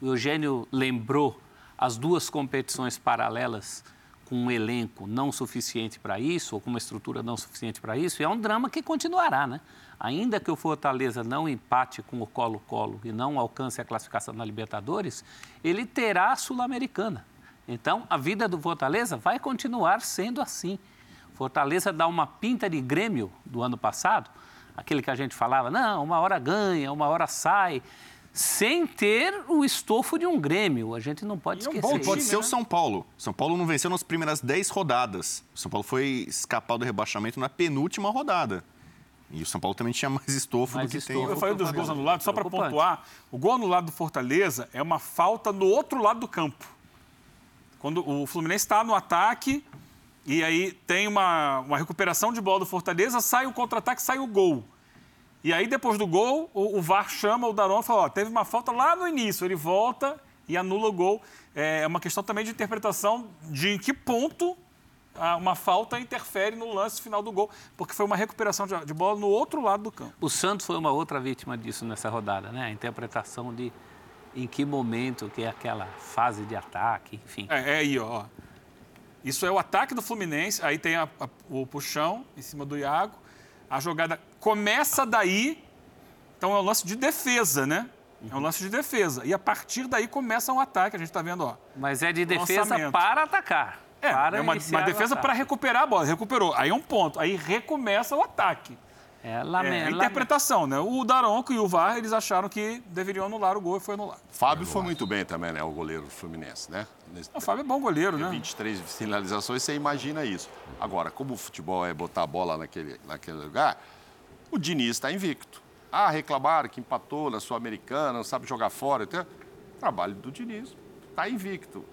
O Eugênio lembrou as duas competições paralelas com um elenco não suficiente para isso, ou com uma estrutura não suficiente para isso, e é um drama que continuará, né? Ainda que o Fortaleza não empate com o Colo-Colo e não alcance a classificação na Libertadores, ele terá a Sul-Americana. Então, a vida do Fortaleza vai continuar sendo assim. Fortaleza dá uma pinta de Grêmio do ano passado, aquele que a gente falava, não, uma hora ganha, uma hora sai. sem ter o estofo de um Grêmio. A gente não pode E é um esquecer bom isso. Pode ser o né? São Paulo. São Paulo não venceu nas primeiras 10 rodadas. O São Paulo foi escapar do rebaixamento na penúltima rodada. E o São Paulo também tinha mais estofo Mais do que estofo. tem. Eu falei dos gols anulados, só para pontuar. O gol anulado do Fortaleza é uma falta no outro lado do campo. Quando o Fluminense está no ataque e aí tem uma, uma recuperação de bola do Fortaleza, sai o contra-ataque, sai o gol. E aí, depois do gol, o, o VAR chama o Daron e fala: ó, teve uma falta lá no início. Ele volta e anula o gol. É uma questão também de interpretação de em que ponto uma falta interfere no lance final do gol, porque foi uma recuperação de, de bola no outro lado do campo. O Santos foi uma outra vítima disso nessa rodada, né? A interpretação de em que momento que é aquela fase de ataque, enfim. É, é aí, ó. Isso é o ataque do Fluminense. Aí tem a- a- o puxão em cima do Iago. A jogada começa daí. Então é um lance de defesa, né? É um lance de defesa. E a partir daí começa um ataque. A gente está vendo, ó. Mas é de defesa Lançamento. para atacar. É, para é uma, uma defesa para recuperar a bola. Recuperou. Aí é um ponto. Aí recomeça o ataque. É, É, lame- a lame- interpretação, né? O Daronco e o VAR, eles acharam que deveriam anular o gol e foi anulado. Fábio foi muito bem também, né? O goleiro do Fluminense, né? Nesse- O Fábio é bom goleiro, né? 23 finalizações, você imagina isso. Agora, como o futebol é botar a bola naquele, naquele lugar, o Diniz está invicto. Ah, reclamaram que empatou na Sul-Americana, não sabe jogar fora. Então, trabalho do Diniz está invicto.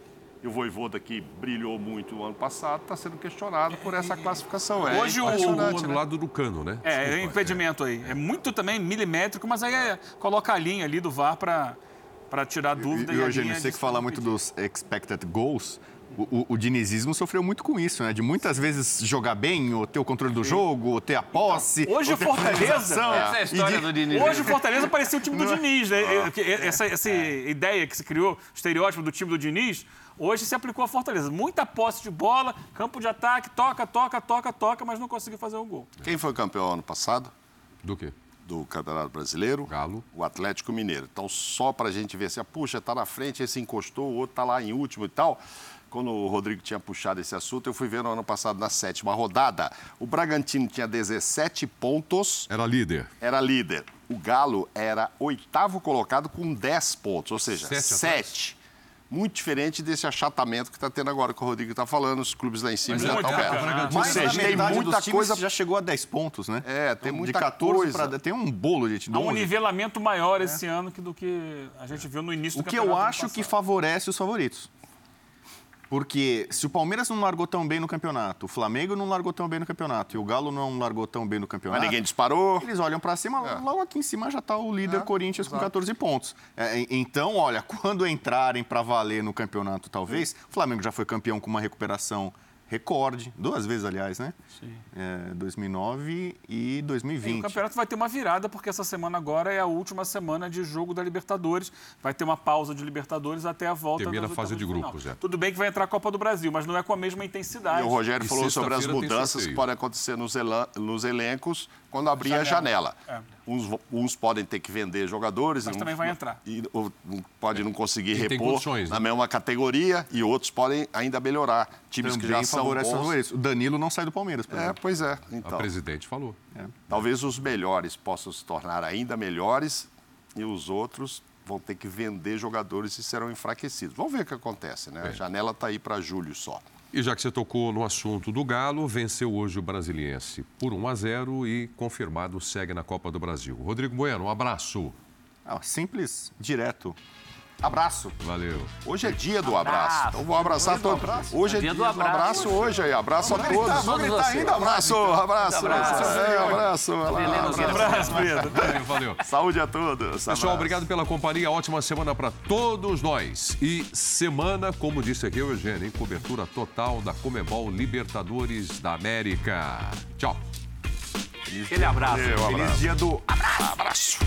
E o Voivoda, que brilhou muito o ano passado, está sendo questionado por essa classificação. É Hoje o- O né? anulado do cano, né? É, é Desculpa, impedimento aí. É muito também milimétrico, mas aí é, coloca a linha ali do VAR para tirar a dúvida. E, a hoje, linha não sei que fala não muito dos expected goals. O, o, dinizismo sofreu muito com isso, né? De muitas vezes jogar bem, ou ter o controle do jogo, ou ter a posse. Hoje ou o Fortaleza-. Essa é a história de- do Diniz. Hoje o Fortaleza parecia o time do Diniz, né? É, que Essa, essa ideia que se criou, o estereótipo do time do Diniz, hoje se aplicou a Fortaleza. Muita posse de bola, campo de ataque, toca, toca, toca, toca, mas não conseguiu fazer o gol. Quem foi campeão ano passado? Do quê? do Campeonato Brasileiro, Galo. o Atlético Mineiro. Então, só para a gente ver se, puxa, está na frente, esse encostou, o outro está lá em último e tal. Quando o Rodrigo tinha puxado esse assunto, eu fui ver no ano passado, na sétima rodada. O Bragantino tinha 17 pontos, Era líder. era líder. O Galo era oitavo colocado com 10 pontos, ou seja, Sete 7. Muito diferente desse achatamento que está tendo agora, que o Rodrigo está falando, os clubes lá em cima Mas já é estão muito, perto. o Bragantino- Ou seja, tem muita dos times coisa já chegou a 10 pontos, né? É, tem muita de 14 coisa. para tem um bolo de Há um 11. nivelamento maior esse ano que do que a gente viu no início O do que eu acho que favorece os favoritos. Porque se o Palmeiras não largou tão bem no campeonato, o Flamengo não largou tão bem no campeonato e o Galo não largou tão bem no Mas campeonato. ninguém disparou. Eles olham para cima, logo aqui em cima já está o líder É, Corinthians com exato. 14 pontos. É, então, olha, quando entrarem para valer no campeonato, talvez, o Flamengo já foi campeão com uma recuperação recorde, duas vezes, aliás, né? Sim. É, 2009 e E o 2020. campeonato vai ter uma virada, porque essa semana agora é a última semana de jogo da Libertadores. Vai ter uma pausa de Libertadores até a volta Termina das a fase de grupos, é. Tudo bem que vai entrar a Copa do Brasil, mas não é com a mesma intensidade. E o Rogério E falou sobre as mudanças que podem acontecer nos, nos elencos quando abrir a janela. É. Uns, uns podem ter que vender jogadores. Mas e também vai entrar. E, ou, não- pode não conseguir tem repor condições, na né? mesma categoria e outros podem ainda melhorar. Times que já Também são bons. O Danilo não sai do Palmeiras, por É, exemplo. pois é. Então, presidente falou. talvez os melhores possam se tornar ainda melhores e os outros vão ter que vender jogadores e serão enfraquecidos. Vamos ver o que acontece, né? A janela está aí para julho só. E já que você tocou no assunto do Galo, venceu hoje o Brasiliense por 1 a 0 e confirmado segue na Copa do Brasil. Rodrigo Bueno, um abraço. Ah, simples, direto. Abraço. Valeu. Hoje é dia do abraço. Então vou abraçar todo Hoje é dia do abraço, hoje aí. Abraço a todos. vamos gritar ainda. Abraço, abraço. Abraço. É, abraço. Abraço. Nogueira. Abraço, Pedro. Valeu, valeu. Saúde a todos. Pessoal, Abraço. obrigado pela companhia. Ótima semana para todos nós. E semana, como disse aqui o Eugênio, em cobertura total da Comebol Libertadores da América. Tchau. Aquele abraço. Valeu, abraço. Feliz dia do Abraço.